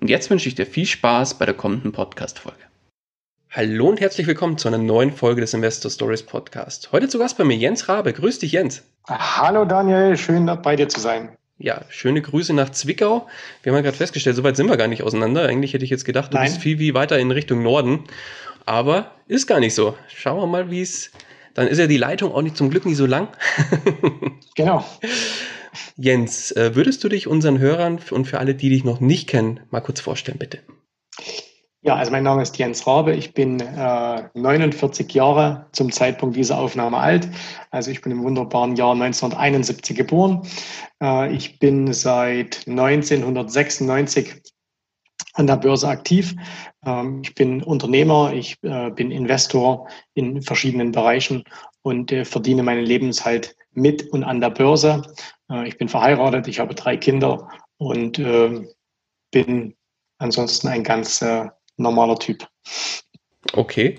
Und jetzt wünsche ich dir viel Spaß bei der kommenden Podcast-Folge. Hallo und herzlich willkommen zu einer neuen Folge des Investor Stories Podcast. Heute zu Gast bei mir Jens Rabe. Grüß dich, Jens. Hallo Daniel, schön bei dir zu sein. Ja, schöne Grüße nach Zwickau. Wir haben ja gerade festgestellt, so weit sind wir gar nicht auseinander. Eigentlich hätte ich jetzt gedacht, du Nein. bist viel wie weiter in Richtung Norden. Aber ist gar nicht so. Schauen wir mal, wie es. Dann ist ja die Leitung auch nicht zum Glück nicht so lang. genau. Jens, äh, würdest du dich unseren Hörern und für alle, die dich noch nicht kennen, mal kurz vorstellen, bitte? Ja, also mein Name ist Jens Rabe. Ich bin äh, 49 Jahre zum Zeitpunkt dieser Aufnahme alt. Also ich bin im wunderbaren Jahr 1971 geboren. Äh, ich bin seit 1996 an der Börse aktiv. Ähm, ich bin Unternehmer, ich äh, bin Investor in verschiedenen Bereichen und äh, verdiene meinen Lebenshalt mit und an der Börse. Äh, ich bin verheiratet, ich habe drei Kinder und äh, bin ansonsten ein ganz äh, normaler Typ. Okay.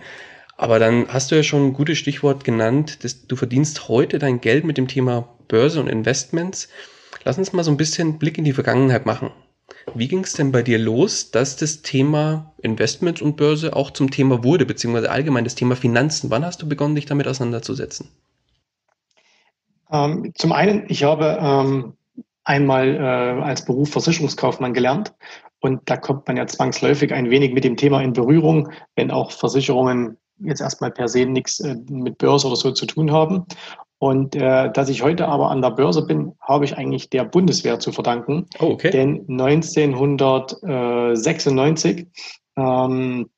Aber dann hast du ja schon ein gutes Stichwort genannt, dass du verdienst heute dein Geld mit dem Thema Börse und Investments. Lass uns mal so ein bisschen Blick in die Vergangenheit machen. Wie ging es denn bei dir los, dass das Thema Investments und Börse auch zum Thema wurde, beziehungsweise allgemein das Thema Finanzen? Wann hast du begonnen, dich damit auseinanderzusetzen? Ähm, zum einen, ich habe ähm, einmal äh, als Beruf Versicherungskaufmann gelernt und da kommt man ja zwangsläufig ein wenig mit dem Thema in Berührung, wenn auch Versicherungen jetzt erstmal per se nichts äh, mit Börse oder so zu tun haben. Und äh, dass ich heute aber an der Börse bin, habe ich eigentlich der Bundeswehr zu verdanken. Oh, okay. Denn 1996 ähm,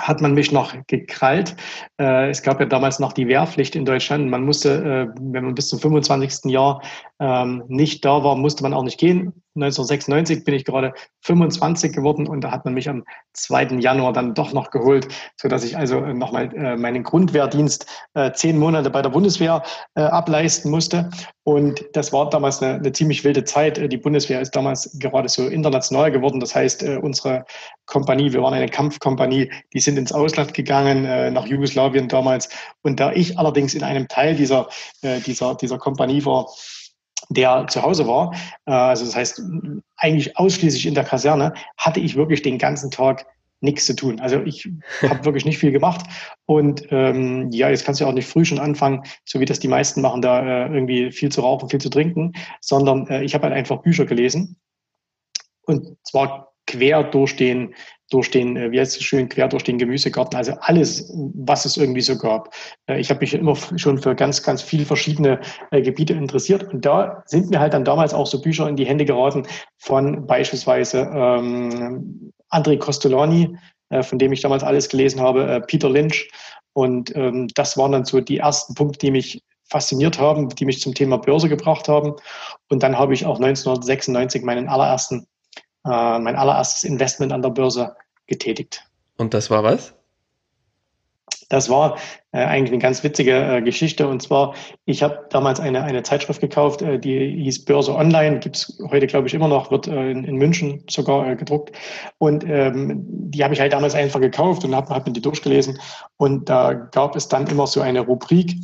hat man mich noch gekrallt. Äh, es gab ja damals noch die Wehrpflicht in Deutschland. Man musste, äh, wenn man bis zum 25. Jahr ähm, nicht da war, musste man auch nicht gehen. 1996 bin ich gerade 25 geworden und da hat man mich am 2. Januar dann doch noch geholt, so dass ich also nochmal äh, meinen Grundwehrdienst äh, zehn Monate bei der Bundeswehr äh, ableisten musste. Und das war damals eine, eine ziemlich wilde Zeit. Äh, die Bundeswehr ist damals gerade so international geworden. Das heißt, äh, unsere Kompanie, wir waren eine Kampfkompanie, die sind ins Ausland gegangen, äh, nach Jugoslawien damals. Und da ich allerdings in einem Teil dieser, äh, dieser, dieser Kompanie war, der zu Hause war, äh, also das heißt eigentlich ausschließlich in der Kaserne, hatte ich wirklich den ganzen Tag nichts zu tun. Also ich habe wirklich nicht viel gemacht. Und ähm, ja, jetzt kannst du ja auch nicht früh schon anfangen, so wie das die meisten machen, da äh, irgendwie viel zu rauchen, viel zu trinken, sondern äh, ich habe halt einfach Bücher gelesen. Und zwar quer durch den durch den, äh, wie heißt es schön, quer durch den Gemüsegarten, also alles, was es irgendwie so gab. Äh, ich habe mich immer schon für ganz, ganz viele verschiedene äh, Gebiete interessiert und da sind mir halt dann damals auch so Bücher in die Hände geraten von beispielsweise ähm, André Costolani, äh, von dem ich damals alles gelesen habe, äh, Peter Lynch und ähm, das waren dann so die ersten Punkte, die mich fasziniert haben, die mich zum Thema Börse gebracht haben. Und dann habe ich auch 1996 meinen allerersten äh, mein allererstes Investment an der Börse getätigt. Und das war was? Das war äh, eigentlich eine ganz witzige äh, Geschichte. Und zwar, ich habe damals eine, eine Zeitschrift gekauft, äh, die hieß Börse Online, gibt es heute, glaube ich, immer noch, wird äh, in, in, München sogar äh, gedruckt. Und ähm, die habe ich halt damals einfach gekauft und habe hab mir die durchgelesen. Und da gab es dann immer so eine Rubrik,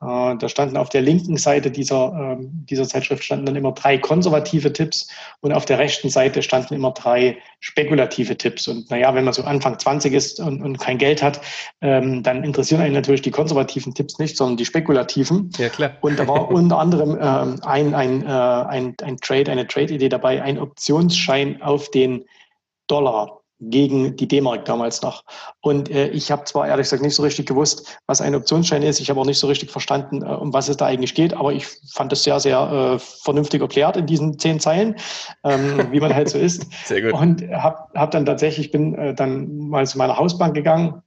da standen auf der linken Seite dieser, ähm, dieser Zeitschrift standen dann immer drei konservative Tipps und auf der rechten Seite standen immer drei spekulative Tipps. Und naja, wenn man so Anfang 20 ist und, und kein Geld hat, ähm, dann interessieren einen natürlich die konservativen Tipps nicht, sondern die spekulativen. Ja, klar. Und da war unter anderem ähm, ein, ein, äh, ein, ein Trade, eine Trade-Idee dabei, ein Optionsschein auf den Dollar. Gegen die D-Mark damals noch. Und äh, ich habe zwar ehrlich gesagt nicht so richtig gewusst, was ein Optionsschein ist. Ich habe auch nicht so richtig verstanden, äh, um was es da eigentlich geht. Aber ich fand es sehr, sehr äh, vernünftig erklärt in diesen zehn Zeilen, ähm, wie man halt so ist. Sehr gut. Und habe hab dann tatsächlich, bin äh, dann mal zu meiner Hausbank gegangen,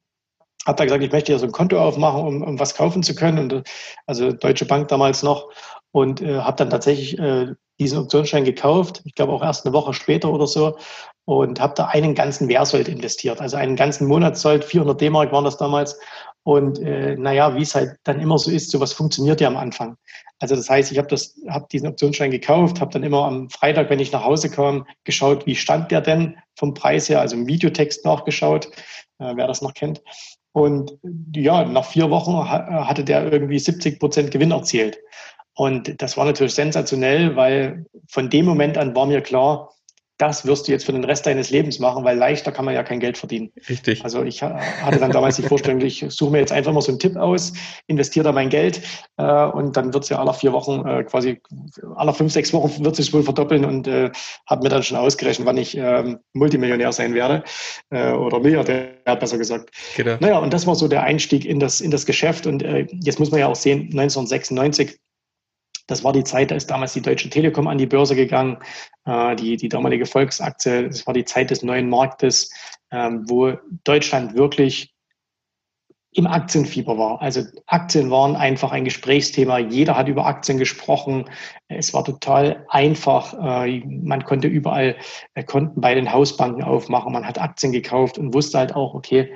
habe da gesagt, ich möchte ja so ein Konto aufmachen, um, um was kaufen zu können. Und, äh, also Deutsche Bank damals noch. Und äh, habe dann tatsächlich äh, diesen Optionsschein gekauft. Ich glaube auch erst eine Woche später oder so und habe da einen ganzen Wehrsold investiert, also einen ganzen Monatssold, 400 D-Mark waren das damals. Und äh, naja, wie es halt dann immer so ist, sowas funktioniert ja am Anfang. Also das heißt, ich habe habe diesen Optionsschein gekauft, habe dann immer am Freitag, wenn ich nach Hause kam, geschaut, wie stand der denn vom Preis her, also im Videotext nachgeschaut, äh, wer das noch kennt. Und ja, nach vier Wochen hatte der irgendwie 70 Prozent Gewinn erzielt. Und das war natürlich sensationell, weil von dem Moment an war mir klar, das wirst du jetzt für den Rest deines Lebens machen, weil leichter kann man ja kein Geld verdienen. Richtig. Also ich hatte dann damals die Vorstellung, ich suche mir jetzt einfach mal so einen Tipp aus, investiere da mein Geld äh, und dann wird es ja alle vier Wochen, äh, quasi alle fünf, sechs Wochen wird es sich wohl verdoppeln und äh, habe mir dann schon ausgerechnet, wann ich äh, Multimillionär sein werde äh, oder Milliardär, besser gesagt. Genau. Naja, und das war so der Einstieg in das, in das Geschäft und äh, jetzt muss man ja auch sehen, 1996 das war die Zeit, da ist damals die Deutsche Telekom an die Börse gegangen, äh, die, die damalige Volksaktie. Das war die Zeit des neuen Marktes, ähm, wo Deutschland wirklich im Aktienfieber war. Also Aktien waren einfach ein Gesprächsthema. Jeder hat über Aktien gesprochen. Es war total einfach. Äh, man konnte überall äh, Konten bei den Hausbanken aufmachen. Man hat Aktien gekauft und wusste halt auch, okay,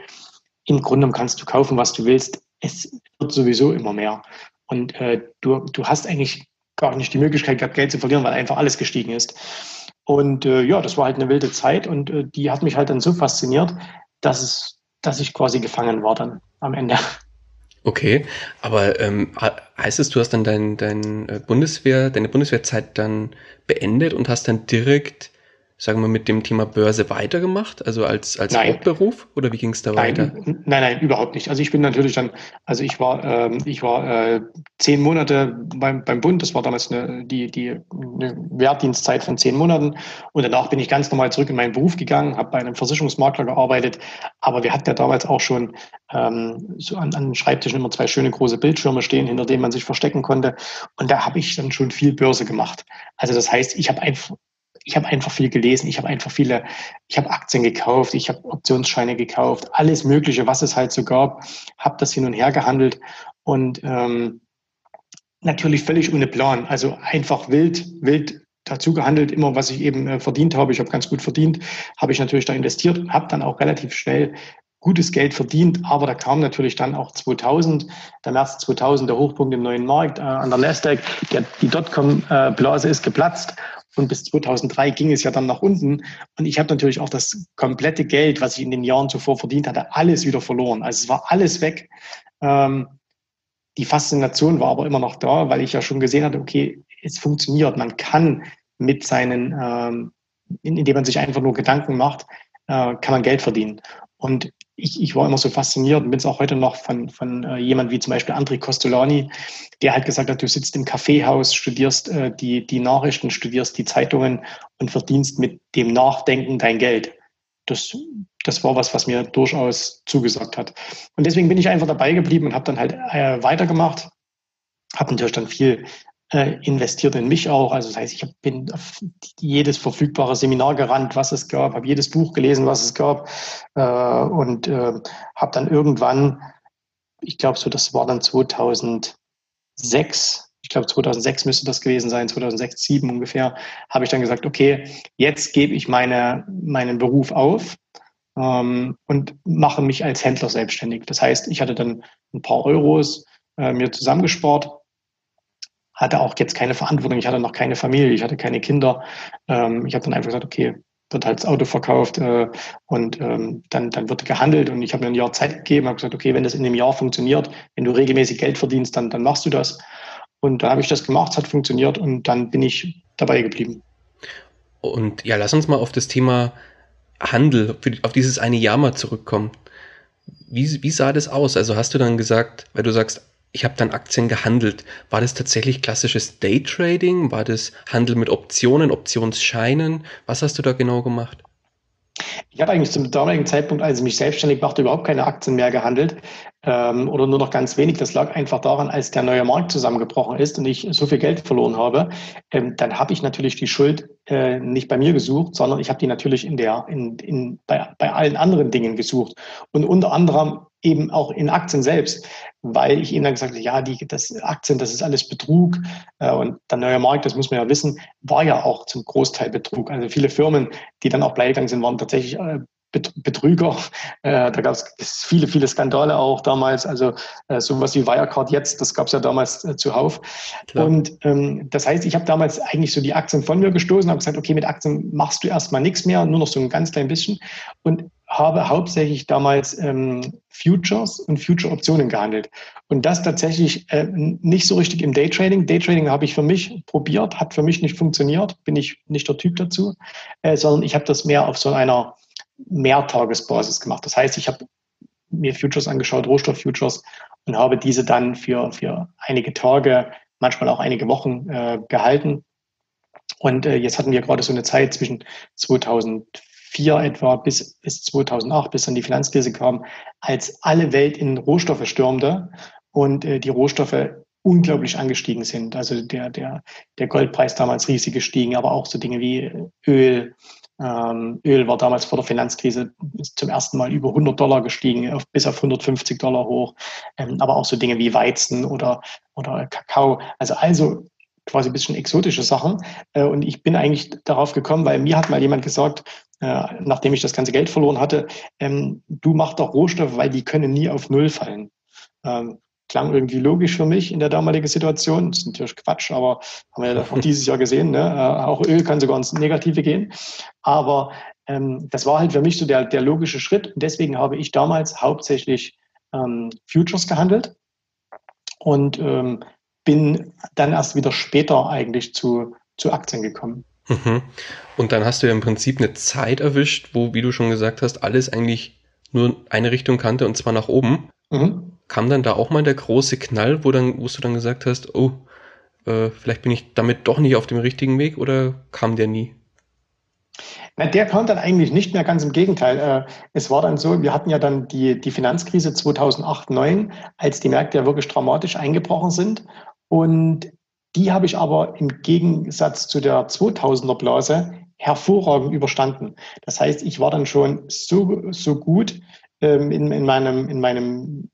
im Grunde kannst du kaufen, was du willst. Es wird sowieso immer mehr. Und äh, du, du hast eigentlich gar nicht die Möglichkeit gehabt, Geld zu verlieren, weil einfach alles gestiegen ist. Und äh, ja, das war halt eine wilde Zeit und äh, die hat mich halt dann so fasziniert, dass es, dass ich quasi gefangen war dann am Ende. Okay, aber ähm, heißt es, du hast dann dein, dein äh, Bundeswehr, deine Bundeswehrzeit dann beendet und hast dann direkt sagen wir, mit dem Thema Börse weitergemacht, also als, als nein. Hauptberuf oder wie ging es da nein, weiter? Nein, nein, überhaupt nicht. Also ich bin natürlich dann, also ich war, ähm, ich war äh, zehn Monate beim, beim Bund, das war damals eine, die, die eine Wehrdienstzeit von zehn Monaten und danach bin ich ganz normal zurück in meinen Beruf gegangen, habe bei einem Versicherungsmakler gearbeitet, aber wir hatten ja damals auch schon ähm, so an, an den Schreibtischen immer zwei schöne große Bildschirme stehen, hinter denen man sich verstecken konnte und da habe ich dann schon viel Börse gemacht. Also das heißt, ich habe einfach ich habe einfach viel gelesen, ich habe einfach viele, ich habe Aktien gekauft, ich habe Optionsscheine gekauft, alles Mögliche, was es halt so gab, habe das hin und her gehandelt und ähm, natürlich völlig ohne Plan, also einfach wild, wild dazu gehandelt, immer was ich eben äh, verdient habe. Ich habe ganz gut verdient, habe ich natürlich da investiert und habe dann auch relativ schnell gutes Geld verdient, aber da kam natürlich dann auch 2000, der März 2000, der Hochpunkt im neuen Markt äh, an der Nasdaq, der, die Dotcom-Blase äh, ist geplatzt und bis 2003 ging es ja dann nach unten. Und ich habe natürlich auch das komplette Geld, was ich in den Jahren zuvor verdient hatte, alles wieder verloren. Also es war alles weg. Ähm, die Faszination war aber immer noch da, weil ich ja schon gesehen hatte, okay, es funktioniert. Man kann mit seinen, ähm, indem man sich einfach nur Gedanken macht, äh, kann man Geld verdienen. Und ich, ich war immer so fasziniert und bin es auch heute noch von, von äh, jemand wie zum Beispiel André Costolani, der halt gesagt hat, du sitzt im Kaffeehaus, studierst äh, die, die Nachrichten, studierst die Zeitungen und verdienst mit dem Nachdenken dein Geld. Das, das war was, was mir durchaus zugesagt hat. Und deswegen bin ich einfach dabei geblieben und habe dann halt äh, weitergemacht. Habe natürlich dann viel äh, investiert in mich auch. Also das heißt, ich bin auf jedes verfügbare Seminar gerannt, was es gab, habe jedes Buch gelesen, was es gab äh, und äh, habe dann irgendwann, ich glaube so, das war dann 2006, ich glaube 2006 müsste das gewesen sein, 2006, 2007 ungefähr, habe ich dann gesagt, okay, jetzt gebe ich meine, meinen Beruf auf ähm, und mache mich als Händler selbstständig. Das heißt, ich hatte dann ein paar Euros äh, mir zusammengespart hatte auch jetzt keine Verantwortung, ich hatte noch keine Familie, ich hatte keine Kinder. Ähm, ich habe dann einfach gesagt, okay, wird halt das Auto verkauft äh, und ähm, dann, dann wird gehandelt und ich habe mir ein Jahr Zeit gegeben, habe gesagt, okay, wenn das in dem Jahr funktioniert, wenn du regelmäßig Geld verdienst, dann, dann machst du das. Und da habe ich das gemacht, es hat funktioniert und dann bin ich dabei geblieben. Und ja, lass uns mal auf das Thema Handel, auf dieses eine Jahr mal zurückkommen. Wie, wie sah das aus? Also hast du dann gesagt, weil du sagst, ich habe dann Aktien gehandelt. War das tatsächlich klassisches Daytrading? War das Handel mit Optionen, Optionsscheinen? Was hast du da genau gemacht? Ich habe eigentlich zum damaligen Zeitpunkt, als ich mich selbstständig machte, überhaupt keine Aktien mehr gehandelt ähm, oder nur noch ganz wenig. Das lag einfach daran, als der neue Markt zusammengebrochen ist und ich so viel Geld verloren habe, ähm, dann habe ich natürlich die Schuld äh, nicht bei mir gesucht, sondern ich habe die natürlich in der, in, in, bei, bei allen anderen Dingen gesucht. Und unter anderem eben auch in Aktien selbst, weil ich ihnen dann gesagt habe, ja, die, das Aktien, das ist alles Betrug. Äh, und der neue Markt, das muss man ja wissen, war ja auch zum Großteil Betrug. Also viele Firmen, die dann auch bleigegangen sind, waren tatsächlich äh, Betrüger. Äh, da gab es viele, viele Skandale auch damals. Also äh, sowas wie Wirecard jetzt, das gab es ja damals äh, zuhauf. Klar. Und ähm, das heißt, ich habe damals eigentlich so die Aktien von mir gestoßen, habe gesagt, okay, mit Aktien machst du erstmal nichts mehr, nur noch so ein ganz klein bisschen. Und habe hauptsächlich damals ähm, Futures und Future-Optionen gehandelt. Und das tatsächlich äh, nicht so richtig im Daytrading. Daytrading habe ich für mich probiert, hat für mich nicht funktioniert, bin ich nicht der Typ dazu, äh, sondern ich habe das mehr auf so einer Mehrtagesbasis gemacht. Das heißt, ich habe mir Futures angeschaut, Rohstofffutures, und habe diese dann für, für einige Tage, manchmal auch einige Wochen äh, gehalten. Und äh, jetzt hatten wir gerade so eine Zeit zwischen 2004 etwa bis, bis 2008, bis dann die Finanzkrise kam, als alle Welt in Rohstoffe stürmte und äh, die Rohstoffe unglaublich angestiegen sind. Also der, der, der Goldpreis damals riesig gestiegen, aber auch so Dinge wie Öl, ähm, Öl war damals vor der Finanzkrise zum ersten Mal über 100 Dollar gestiegen, auf, bis auf 150 Dollar hoch. Ähm, aber auch so Dinge wie Weizen oder, oder Kakao. Also, also quasi ein bisschen exotische Sachen. Äh, und ich bin eigentlich darauf gekommen, weil mir hat mal jemand gesagt, äh, nachdem ich das ganze Geld verloren hatte, ähm, du machst doch Rohstoffe, weil die können nie auf Null fallen. Ähm, klang irgendwie logisch für mich in der damaligen Situation. Das ist natürlich Quatsch, aber haben wir ja auch dieses Jahr gesehen. Ne? Äh, auch Öl kann sogar ins Negative gehen. Aber ähm, das war halt für mich so der, der logische Schritt. Und deswegen habe ich damals hauptsächlich ähm, Futures gehandelt und ähm, bin dann erst wieder später eigentlich zu, zu Aktien gekommen. Mhm. Und dann hast du ja im Prinzip eine Zeit erwischt, wo, wie du schon gesagt hast, alles eigentlich nur eine Richtung kannte und zwar nach oben. Mhm kam dann da auch mal der große Knall, wo, dann, wo du dann gesagt hast, oh, äh, vielleicht bin ich damit doch nicht auf dem richtigen Weg oder kam der nie? Na, der kam dann eigentlich nicht mehr, ganz im Gegenteil. Äh, es war dann so, wir hatten ja dann die, die Finanzkrise 2008, 2009, als die Märkte ja wirklich dramatisch eingebrochen sind. Und die habe ich aber im Gegensatz zu der 2000er Blase hervorragend überstanden. Das heißt, ich war dann schon so, so gut ähm, in, in, meinem, in meinem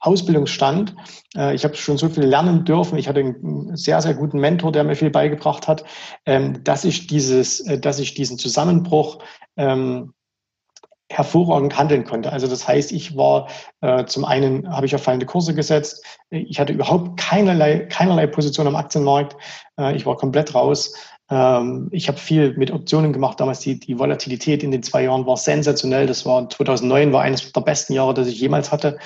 Ausbildungsstand. Äh, ich habe schon so viel lernen dürfen. Ich hatte einen sehr, sehr guten Mentor, der mir viel beigebracht hat, ähm, dass ich dieses, äh, dass ich diesen Zusammenbruch ähm, hervorragend handeln konnte. Also das heißt, ich war äh, zum einen habe ich auf fallende Kurse gesetzt. Ich hatte überhaupt keinerlei keinerlei Position am Aktienmarkt. ich war komplett raus. Ähm, ich habe viel mit Optionen gemacht. Damals die, die Volatilität in den zwei Jahren war sensationell. Das war 2009 war eines der besten Jahre, das ich jemals hatte.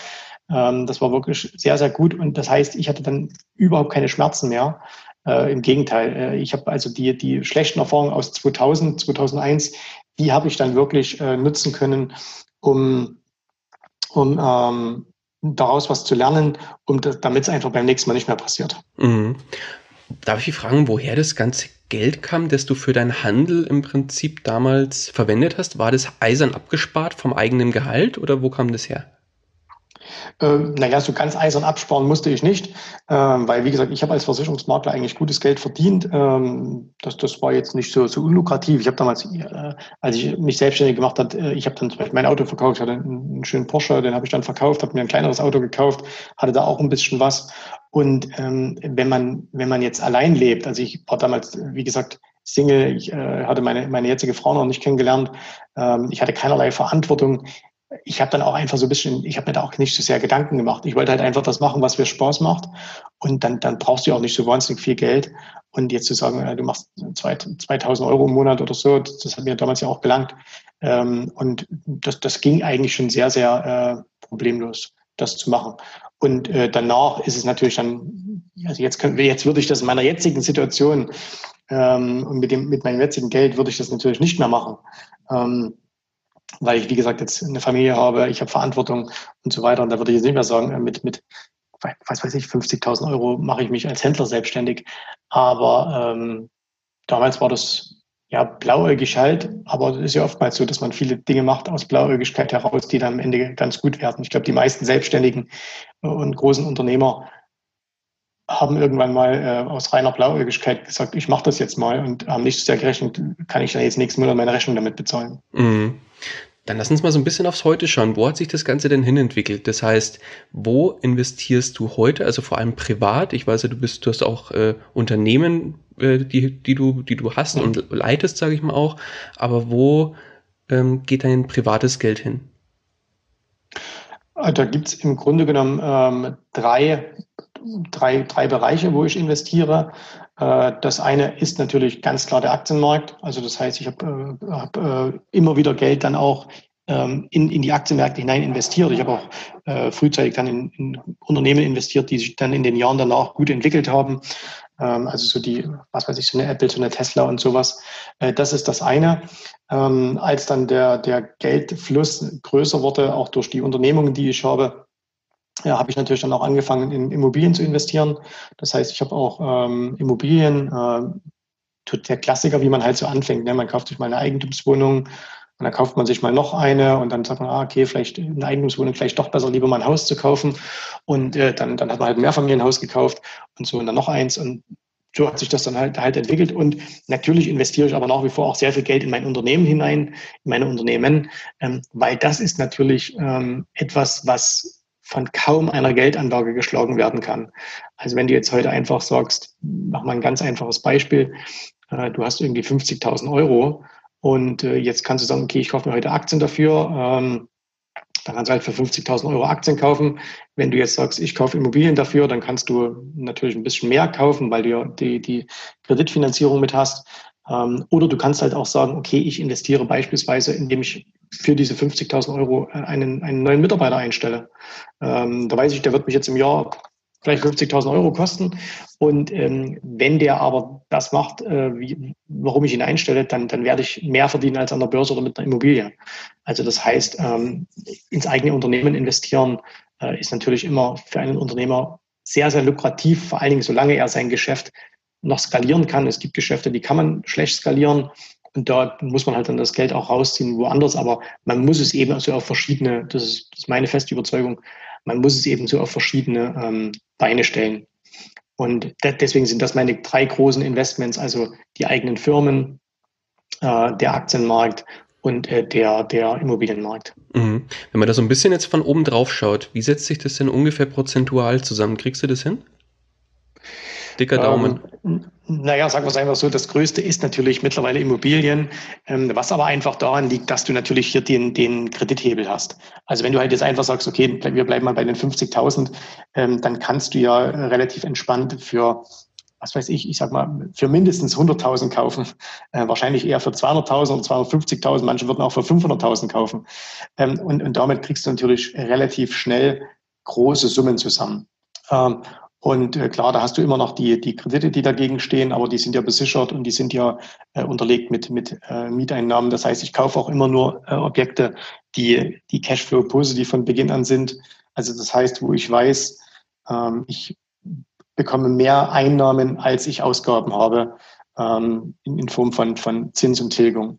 Ähm, das war wirklich sehr, sehr gut. Und das heißt, ich hatte dann überhaupt keine Schmerzen mehr. Äh, Im Gegenteil, äh, ich habe also die, die schlechten Erfahrungen aus 2000, 2001, die habe ich dann wirklich äh, nutzen können, um, um ähm, daraus was zu lernen, um damit es einfach beim nächsten Mal nicht mehr passiert. Mhm. Darf ich fragen, woher das ganze Geld kam, das du für deinen Handel im Prinzip damals verwendet hast? War das eisern abgespart vom eigenen Gehalt oder wo kam das her? Ähm, naja, so ganz eisern absparen musste ich nicht, ähm, weil, wie gesagt, ich habe als Versicherungsmakler eigentlich gutes Geld verdient. Ähm, das, das war jetzt nicht so, so unlukrativ. Ich habe damals, äh, als ich mich selbstständig gemacht habe, äh, ich habe dann zum Beispiel mein Auto verkauft, ich hatte einen, einen schönen Porsche, den habe ich dann verkauft, habe mir ein kleineres Auto gekauft, hatte da auch ein bisschen was. Und ähm, wenn man wenn man jetzt allein lebt, also ich war damals, wie gesagt, Single, ich äh, hatte meine, meine jetzige Frau noch nicht kennengelernt, ähm, ich hatte keinerlei Verantwortung ich habe dann auch einfach so ein bisschen, ich habe mir da auch nicht so sehr Gedanken gemacht. Ich wollte halt einfach das machen, was mir Spaß macht. Und dann, dann brauchst du auch nicht so wahnsinnig viel Geld. Und jetzt zu sagen, du machst 2000 Euro im Monat oder so, das hat mir damals ja auch gelangt. Ähm, und das, das ging eigentlich schon sehr, sehr äh, problemlos, das zu machen. Und äh, danach ist es natürlich dann, also jetzt, können jetzt würde ich das in meiner jetzigen Situation ähm, und mit, dem, mit meinem jetzigen Geld würde ich das natürlich nicht mehr machen. Weil ich, wie gesagt, jetzt eine Familie habe, ich habe Verantwortung und so weiter. Und da würde ich jetzt nicht mehr sagen, äh, mit, mit was weiß ich, 50.000 Euro mache ich mich als Händler selbstständig. Aber ähm, damals war das ja, blauäugig halt, aber es ist ja oftmals so, dass man viele Dinge macht aus Blauäugigkeit heraus, die dann am Ende ganz gut werden. Ich glaube, die meisten Selbstständigen und großen Unternehmer haben irgendwann mal äh, aus reiner Blauäugigkeit gesagt, ich mache das jetzt mal und haben nicht sehr gerechnet, kann ich dann jetzt nächsten Monat meine Rechnung damit bezahlen. Mhm. Dann lass uns mal so ein bisschen aufs Heute schauen. Wo hat sich das Ganze denn hinentwickelt? Das heißt, wo investierst du heute, also vor allem privat? Ich weiß ja, du bist, du hast auch äh, Unternehmen, äh, die, die du, die du hast und leitest, sage ich mal auch. Aber wo ähm, geht dein privates Geld hin? Da gibt es im Grunde genommen ähm, drei drei, drei Bereiche, wo ich investiere. Äh, das eine ist natürlich ganz klar der Aktienmarkt. Also das heißt, ich habe äh, hab, äh, immer wieder Geld dann auch ähm, in, in die Aktienmärkte hinein investiert. Ich habe auch frühzeitig dann in, in Unternehmen investiert, die sich dann in den Jahren danach gut entwickelt haben. Ähm, also so die, was weiß ich, so eine Apple, so eine Tesla und sowas. Das ist das eine. Ähm, als dann der, der Geldfluss größer wurde, auch durch die Unternehmungen, die ich habe, ja, habe ich natürlich dann auch angefangen, in Immobilien zu investieren. Das heißt, ich habe auch ähm, Immobilien, äh, der Klassiker, wie man halt so anfängt. Ne? Man kauft sich mal eine Eigentumswohnung und dann kauft man sich mal noch eine und dann sagt man, ah, okay, vielleicht eine Eigentumswohnung, vielleicht doch besser, lieber mal ein Haus zu kaufen. Und äh, dann, dann hat man halt ein Mehrfamilienhaus gekauft und so und dann noch eins. Und so hat sich das dann halt, halt entwickelt. Und natürlich investiere ich aber nach wie vor auch sehr viel Geld in mein Unternehmen hinein, in meine Unternehmen, ähm, weil das ist natürlich ähm, etwas, was von kaum einer Geldanlage geschlagen werden kann. Also wenn du jetzt heute einfach sagst, mach mal ein ganz einfaches Beispiel, äh, du hast irgendwie 50.000 Euro und äh, jetzt kannst du sagen, okay, ich kaufe mir heute Aktien dafür, ähm, dann kannst du halt für 50.000 Euro Aktien kaufen. Wenn du jetzt sagst, ich kaufe Immobilien dafür, dann kannst du natürlich ein bisschen mehr kaufen, weil du ja die, die Kreditfinanzierung mit hast. Ähm, oder du kannst halt auch sagen, okay, ich investiere beispielsweise, indem ich für diese 50.000 Euro äh, einen, einen neuen Mitarbeiter einstelle. Ähm, da weiß ich, der wird mich jetzt im Jahr vielleicht 50.000 Euro kosten. Und ähm, wenn der aber das macht, äh, wie, warum ich ihn einstelle, dann, dann werde ich mehr verdienen als an der Börse oder mit einer Immobilie. Also das heißt, ähm, ins eigene Unternehmen investieren äh, ist natürlich immer für einen Unternehmer sehr, sehr lukrativ, vor allen Dingen solange er sein Geschäft noch skalieren kann. Es gibt Geschäfte, die kann man schlecht skalieren. Und da muss man halt dann das Geld auch rausziehen woanders. Aber man muss es eben so auf verschiedene, das ist, das ist meine feste Überzeugung, man muss es eben so auf verschiedene ähm, Beine stellen. Und deswegen sind das meine drei großen Investments, also die eigenen Firmen, äh, der Aktienmarkt und äh, der, der Immobilienmarkt. Mhm. Wenn man da so ein bisschen jetzt von oben drauf schaut, wie setzt sich das denn ungefähr prozentual zusammen? Kriegst du das hin? Dicker Daumen. Ähm, naja, sagen wir es einfach so, das Größte ist natürlich mittlerweile Immobilien, ähm, was aber einfach daran liegt, dass du natürlich hier den, den Kredithebel hast. Also wenn du halt jetzt einfach sagst, okay, wir bleiben mal bei den 50.000, ähm, dann kannst du ja relativ entspannt für was weiß ich, ich sag mal, für mindestens 100.000 kaufen, äh, wahrscheinlich eher für 200.000 oder 250.000, manche würden auch für 500.000 kaufen. Ähm, und, und damit kriegst du natürlich relativ schnell große Summen zusammen. Ähm, und äh, klar, da hast du immer noch die, die Kredite, die dagegen stehen, aber die sind ja besichert und die sind ja äh, unterlegt mit, mit äh, Mieteinnahmen. Das heißt, ich kaufe auch immer nur äh, Objekte, die, die Cashflow positiv von Beginn an sind. Also das heißt, wo ich weiß, ähm, ich bekomme mehr Einnahmen, als ich Ausgaben habe, ähm, in, in Form von, von Zins und Tilgung.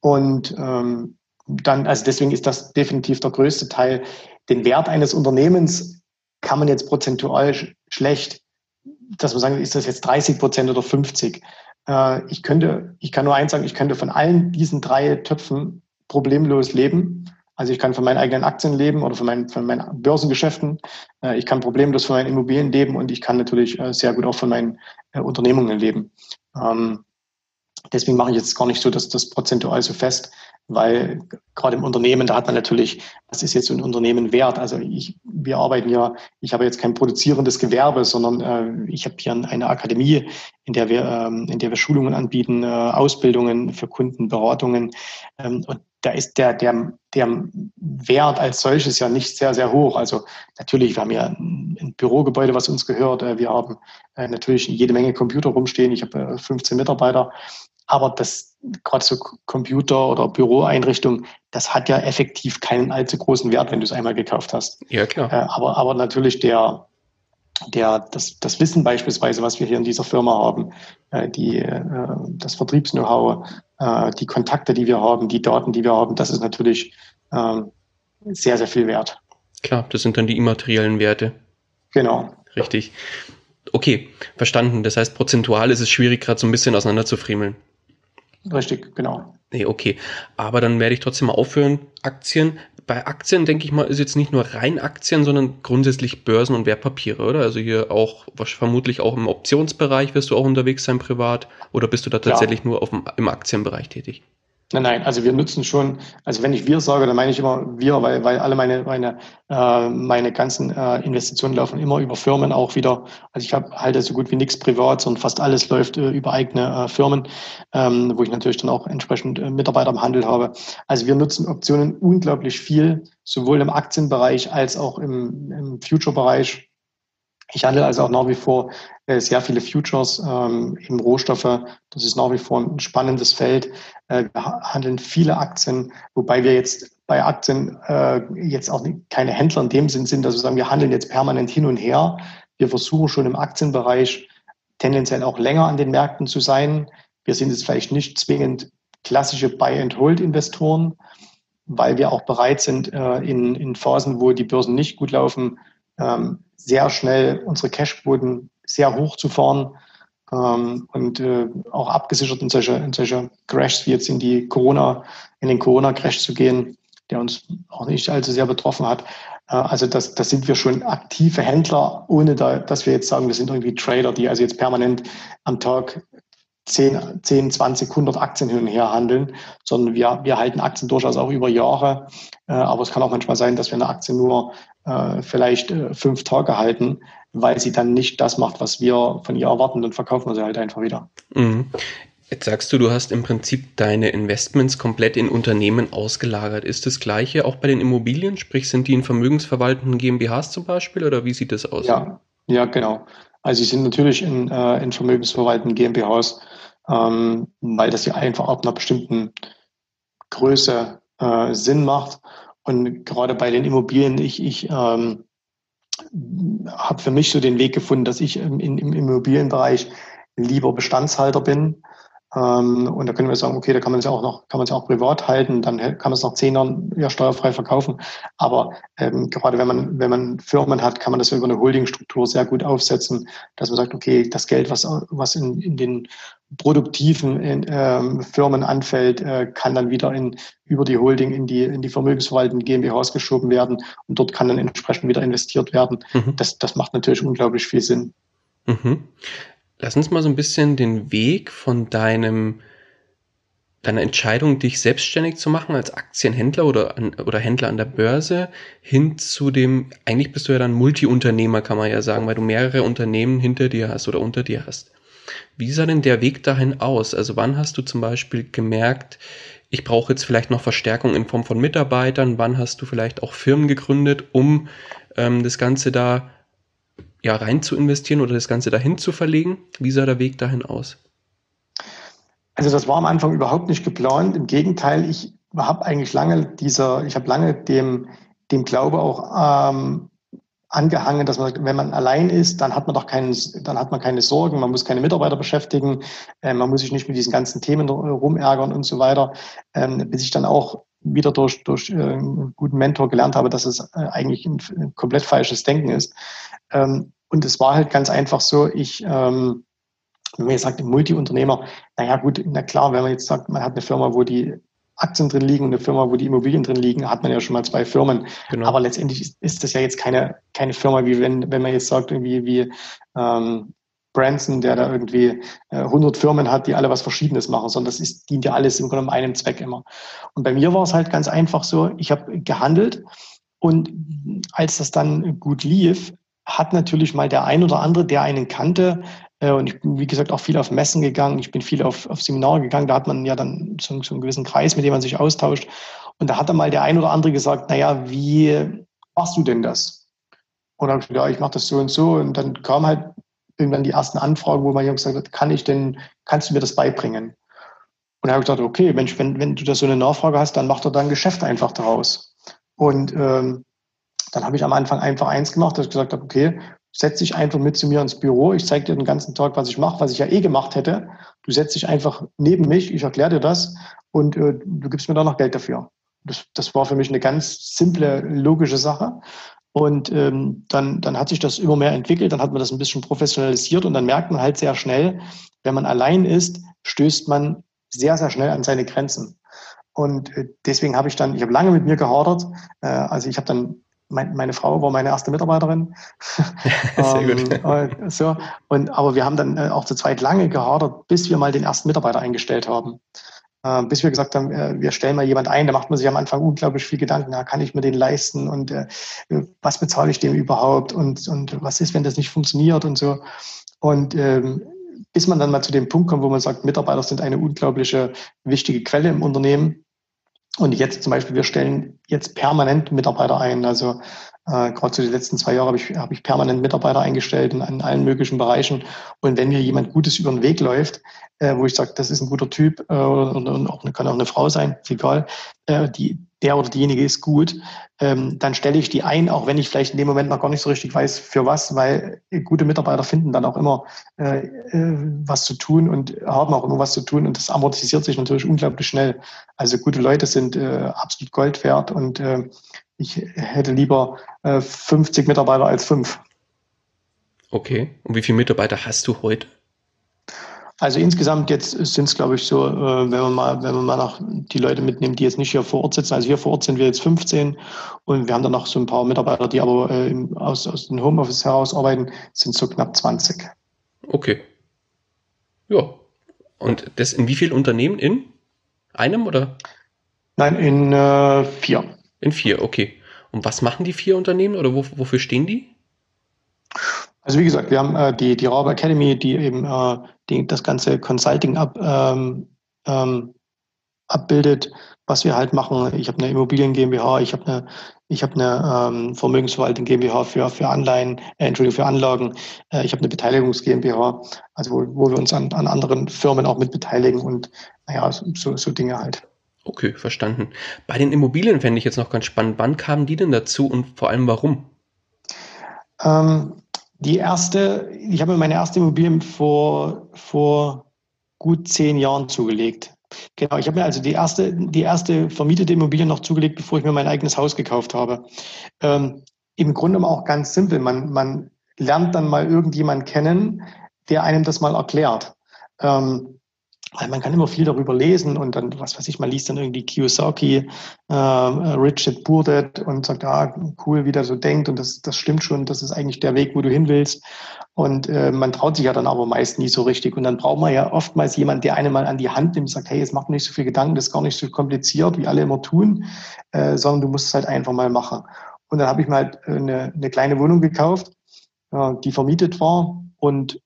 Und ähm, dann, also deswegen ist das definitiv der größte Teil. Den Wert eines Unternehmens kann man jetzt prozentual sch schlecht, dass man sagen, ist das jetzt 30 Prozent oder 50? Äh, ich könnte, ich kann nur eins sagen, ich könnte von allen diesen drei Töpfen problemlos leben. Also ich kann von meinen eigenen Aktien leben oder von meinen, von meinen Börsengeschäften. Äh, ich kann problemlos von meinen Immobilien leben und ich kann natürlich äh, sehr gut auch von meinen äh, Unternehmungen leben. Ähm, deswegen mache ich jetzt gar nicht so dass das prozentual so fest weil gerade im Unternehmen, da hat man natürlich, was ist jetzt so ein Unternehmen wert? Also ich, wir arbeiten ja, ich habe jetzt kein produzierendes Gewerbe, sondern äh, ich habe hier eine Akademie, in der wir, ähm, in der wir Schulungen anbieten, äh, Ausbildungen für Kunden, Beratungen. Ähm, und da ist der, der, der Wert als solches ja nicht sehr, sehr hoch. Also natürlich, wir haben ja ein Bürogebäude, was uns gehört. Äh, wir haben äh, natürlich jede Menge Computer rumstehen. Ich habe 15 äh, Mitarbeiter. Aber das, gerade so Computer oder Büroeinrichtung, das hat ja effektiv keinen allzu großen Wert, wenn du es einmal gekauft hast. Ja, klar. Äh, aber, aber natürlich der, der, das, das Wissen beispielsweise, was wir hier in dieser Firma haben, äh, die, äh, das Vertriebs-Know-how, äh, die Kontakte, die wir haben, die Daten, die wir haben, das ist natürlich ähm, sehr, sehr viel wert. Klar, das sind dann die immateriellen Werte. Genau. Richtig. Okay, verstanden. Das heißt, prozentual ist es schwierig, gerade so ein bisschen auseinanderzufriemeln. Richtig, genau. Nee, okay. Aber dann werde ich trotzdem mal aufhören. Aktien. Bei Aktien, denke ich mal, ist jetzt nicht nur rein Aktien, sondern grundsätzlich Börsen und Wertpapiere, oder? Also hier auch, vermutlich auch im Optionsbereich wirst du auch unterwegs sein privat. Oder bist du da tatsächlich ja. nur auf dem, im Aktienbereich tätig? Nein, nein, also wir nutzen schon, also wenn ich wir sage, dann meine ich immer wir, weil, weil alle meine, meine, äh, meine ganzen äh, Investitionen laufen immer über Firmen auch wieder. Also ich habe halt so gut wie nichts privat, sondern fast alles läuft äh, über eigene äh, Firmen, ähm, wo ich natürlich dann auch entsprechend äh, Mitarbeiter im Handel habe. Also wir nutzen Optionen unglaublich viel, sowohl im Aktienbereich als auch im, im Future-Bereich. Ich handle also auch nach wie vor äh, sehr viele Futures ähm, im Rohstoffe. Das ist nach wie vor ein spannendes Feld. Äh, wir handeln viele Aktien, wobei wir jetzt bei Aktien äh, jetzt auch keine Händler in dem Sinn sind, dass wir sagen, wir handeln jetzt permanent hin und her. Wir versuchen schon im Aktienbereich tendenziell auch länger an den Märkten zu sein. Wir sind jetzt vielleicht nicht zwingend klassische Buy-and-Hold-Investoren, weil wir auch bereit sind, äh, in, in Phasen, wo die Börsen nicht gut laufen, ähm, sehr schnell unsere Cashquoten sehr hoch zu fahren ähm, und äh, auch abgesichert in solche, in solche Crashs wie jetzt in die Corona, in den Corona-Crash zu gehen, der uns auch nicht allzu sehr betroffen hat. Äh, also das, das sind wir schon aktive Händler, ohne da, dass wir jetzt sagen, wir sind irgendwie Trader, die also jetzt permanent am Tag 10, 10, 20, 100 Aktien hin und her handeln, sondern wir, wir halten Aktien durchaus auch über Jahre. Äh, aber es kann auch manchmal sein, dass wir eine Aktie nur äh, vielleicht äh, fünf Tage halten, weil sie dann nicht das macht, was wir von ihr erwarten, dann verkaufen wir sie halt einfach wieder. Mhm. Jetzt sagst du, du hast im Prinzip deine Investments komplett in Unternehmen ausgelagert. Ist das gleiche auch bei den Immobilien? Sprich, sind die in vermögensverwaltenden GmbHs zum Beispiel oder wie sieht das aus? Ja, ja genau. Also sie sind natürlich in, äh, in vermögensverwaltenden GmbHs ähm, weil das ja einfach ab einer bestimmten Größe äh, Sinn macht. Und gerade bei den Immobilien, ich, ich ähm, habe für mich so den Weg gefunden, dass ich im, im Immobilienbereich lieber Bestandshalter bin ähm, und da können wir sagen, okay, da kann man es ja auch noch, kann man es auch privat halten, dann kann man es nach zehn Jahren ja steuerfrei verkaufen. Aber ähm, gerade wenn man, wenn man Firmen hat, kann man das über eine Holdingstruktur sehr gut aufsetzen, dass man sagt, okay, das Geld, was, was in, in den produktiven ähm, Firmen anfällt, äh, kann dann wieder in, über die Holding in die, in die Vermögensverwaltung GmbHs geschoben werden und dort kann dann entsprechend wieder investiert werden. Mhm. Das, das macht natürlich unglaublich viel Sinn. Mhm. Lass uns mal so ein bisschen den Weg von deinem deiner Entscheidung, dich selbstständig zu machen als Aktienhändler oder, an, oder Händler an der Börse hin zu dem, eigentlich bist du ja dann Multiunternehmer, kann man ja sagen, weil du mehrere Unternehmen hinter dir hast oder unter dir hast. Wie sah denn der Weg dahin aus? Also wann hast du zum Beispiel gemerkt, ich brauche jetzt vielleicht noch Verstärkung in Form von Mitarbeitern? Wann hast du vielleicht auch Firmen gegründet, um ähm, das Ganze da ja, rein zu investieren oder das Ganze dahin zu verlegen? Wie sah der Weg dahin aus? Also das war am Anfang überhaupt nicht geplant. Im Gegenteil, ich habe eigentlich lange dieser, ich habe lange dem, dem Glaube auch ähm, angehangen, dass man, wenn man allein ist, dann hat man doch keinen, dann hat man keine Sorgen, man muss keine Mitarbeiter beschäftigen, äh, man muss sich nicht mit diesen ganzen Themen rumärgern und so weiter. Ähm, bis ich dann auch wieder durch, durch äh, einen guten Mentor gelernt habe, dass es äh, eigentlich ein, ein komplett falsches Denken ist. Ähm, und es war halt ganz einfach so, ich, ähm, wenn man jetzt sagt, Multiunternehmer, naja gut, na klar, wenn man jetzt sagt, man hat eine Firma, wo die Aktien drin liegen und eine Firma, wo die Immobilien drin liegen, hat man ja schon mal zwei Firmen. Genau. Aber letztendlich ist, ist, das ja jetzt keine, keine Firma, wie wenn, wenn man jetzt sagt, irgendwie wie ähm, Branson, der da irgendwie äh, 100 Firmen hat, die alle was Verschiedenes machen, sondern das ist, dient ja alles im Grunde einem Zweck immer. Und bei mir war es halt ganz einfach so, ich habe gehandelt und als das dann gut lief, hat natürlich mal der ein oder andere, der einen kannte, und ich bin, wie gesagt, auch viel auf Messen gegangen, ich bin viel auf, auf Seminare gegangen, da hat man ja dann so, so einen gewissen Kreis, mit dem man sich austauscht. Und da hat dann mal der ein oder andere gesagt, naja, wie machst du denn das? Und dann habe ich gesagt, ja, ich mache das so und so. Und dann kam halt irgendwann die ersten Anfragen, wo man gesagt hat, kann ich denn, kannst du mir das beibringen? Und da habe ich gesagt, okay, Mensch, wenn, wenn du da so eine Nachfrage hast, dann mach doch dein Geschäft einfach daraus. Und ähm, dann habe ich am Anfang einfach eins gemacht, dass ich gesagt habe, okay, setz dich einfach mit zu mir ins Büro, ich zeige dir den ganzen Tag, was ich mache, was ich ja eh gemacht hätte. Du setzt dich einfach neben mich, ich erkläre dir das und äh, du gibst mir dann noch Geld dafür. Das, das war für mich eine ganz simple, logische Sache. Und ähm, dann, dann hat sich das immer mehr entwickelt, dann hat man das ein bisschen professionalisiert und dann merkt man halt sehr schnell, wenn man allein ist, stößt man sehr, sehr schnell an seine Grenzen. Und äh, deswegen habe ich dann, ich habe lange mit mir gehadert. Äh, also ich habe dann, meine Frau war meine erste Mitarbeiterin. Sehr gut. ähm, so, und, aber wir haben dann äh, auch zu zweit lange gehadert, bis wir mal den ersten Mitarbeiter eingestellt haben. Äh, bis wir gesagt haben, äh, wir stellen mal jemand ein, da macht man sich am Anfang unglaublich viel Gedanken, ja, kann ich mir den leisten und äh, was bezahle ich dem überhaupt und, und was ist, wenn das nicht funktioniert und so. Und ähm, bis man dann mal zu dem Punkt kommt, wo man sagt, Mitarbeiter sind eine unglaubliche wichtige Quelle im Unternehmen. Und jetzt zum Beispiel, wir stellen jetzt permanent Mitarbeiter ein. Also äh, gerade zu den letzten zwei Jahren habe ich, habe ich permanent Mitarbeiter eingestellt in, in allen möglichen Bereichen. Und wenn mir jemand Gutes über den Weg läuft, äh, wo ich sage, das ist ein guter Typ äh, und, und auch, kann auch eine Frau sein, ist egal, äh, die, der oder diejenige ist gut, ähm, dann stelle ich die ein, auch wenn ich vielleicht in dem Moment noch gar nicht so richtig weiß, für was, weil gute Mitarbeiter finden dann auch immer äh, äh, was zu tun und haben auch immer was zu tun und das amortisiert sich natürlich unglaublich schnell. Also gute Leute sind äh, absolut Gold wert und äh, ich hätte lieber äh, 50 Mitarbeiter als fünf. Okay. Und wie viele Mitarbeiter hast du heute? Also insgesamt jetzt sind es, glaube ich, so, äh, wenn man mal, wenn man mal nach die Leute mitnimmt, die jetzt nicht hier vor Ort sitzen. Also hier vor Ort sind wir jetzt 15 und wir haben dann noch so ein paar Mitarbeiter, die aber äh, im, aus, aus dem Homeoffice heraus arbeiten, sind so knapp 20. Okay. Ja. Und das in wie vielen Unternehmen? In einem oder? Nein, in äh, vier. In vier, okay. Und was machen die vier Unternehmen oder wo, wofür stehen die? Also wie gesagt, wir haben äh, die, die Raub Academy, die eben äh, die, das ganze Consulting ab, ähm, ähm, abbildet, was wir halt machen. Ich habe eine Immobilien GmbH, ich habe eine, ich habe eine ähm, Vermögensverwaltung GmbH für, für Anleihen, äh, Entschuldigung, für Anlagen. Äh, ich habe eine Beteiligungs GmbH, also wo, wo wir uns an, an anderen Firmen auch mit beteiligen und naja, so, so Dinge halt. Okay, verstanden. Bei den Immobilien fände ich jetzt noch ganz spannend. Wann kamen die denn dazu und vor allem warum? Ähm, die erste, ich habe mir meine erste Immobilie vor, vor gut zehn Jahren zugelegt. Genau, ich habe mir also die erste, die erste vermietete Immobilie noch zugelegt, bevor ich mir mein eigenes Haus gekauft habe. Ähm, Im Grunde auch ganz simpel. Man, man lernt dann mal irgendjemand kennen, der einem das mal erklärt. Ähm, weil man kann immer viel darüber lesen und dann, was weiß ich, man liest dann irgendwie Kiyosaki, äh, Richard Burdett und sagt, ah, cool, wie der so denkt und das, das stimmt schon, das ist eigentlich der Weg, wo du hin willst. Und äh, man traut sich ja dann aber meist nie so richtig. Und dann braucht man ja oftmals jemanden, der einen mal an die Hand nimmt und sagt, hey, es macht nicht so viel Gedanken, das ist gar nicht so kompliziert, wie alle immer tun, äh, sondern du musst es halt einfach mal machen. Und dann habe ich mir halt äh, eine, eine kleine Wohnung gekauft, äh, die vermietet war und